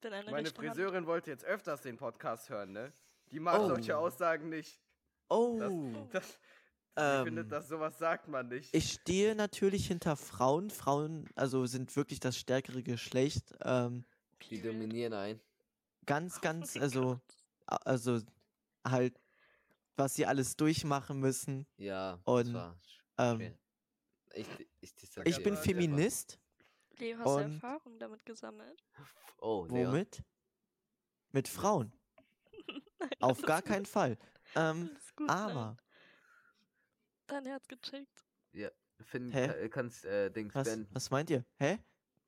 Bin eine Meine. Friseurin wollte jetzt öfters den Podcast hören, ne? Die mag Oh. solche Aussagen nicht. Oh, Das, ich ähm, finde, dass sowas sagt man nicht. ich stehe natürlich hinter Frauen. Frauen, also sind wirklich das stärkere Geschlecht. Ähm, Die dominieren ein. ganz, ganz, also, also halt, was sie alles durchmachen müssen. Ja, Und, das war Ähm, schwer. Ich, ich, distanziere ich bin Feminist. Leo, hast du Erfahrung damit gesammelt? Oh, Leon. Womit? Mit Frauen. <laughs> Auf gar keinen Fall. Ähm, gut, aber, nein. Dein Herz gecheckt. Ja, Finn, Hä? ka- kannst, äh, Dings, was, Ben. was meint ihr? Hä?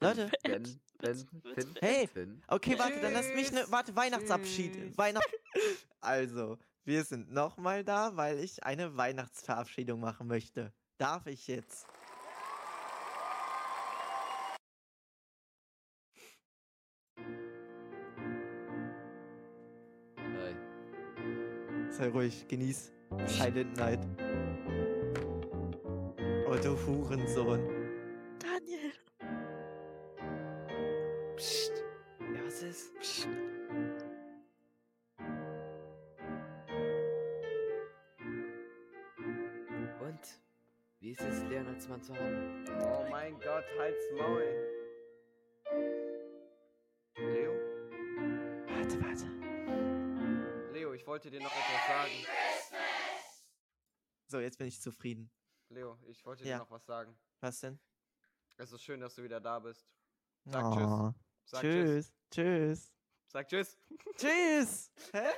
Leute, Ben, Ben, Finn, Hey! Finn. okay, warte, dann lass mich ne, warte, Weihnachtsabschied. Weihnacht. <laughs> Also, wir sind nochmal da, weil ich eine Weihnachtsverabschiedung machen möchte. Darf ich jetzt? Sei ruhig, genieß Silent Night. Oh, du Hurensohn. Daniel. Psst. Ja, was ist? Psst. Und? Wie ist es, Leon als Mann zu haben? Oh mein Gott, halt's Maul. Leo? Warte, warte. Leo, ich wollte dir noch etwas sagen. So, jetzt bin ich zufrieden. Leo, ich wollte Ja. dir noch was sagen. Was denn? Es ist schön, dass du wieder da bist. Sag oh. tschüss. Sag tschüss. Tschüss. Sag tschüss. Tschüss. <laughs> Hä?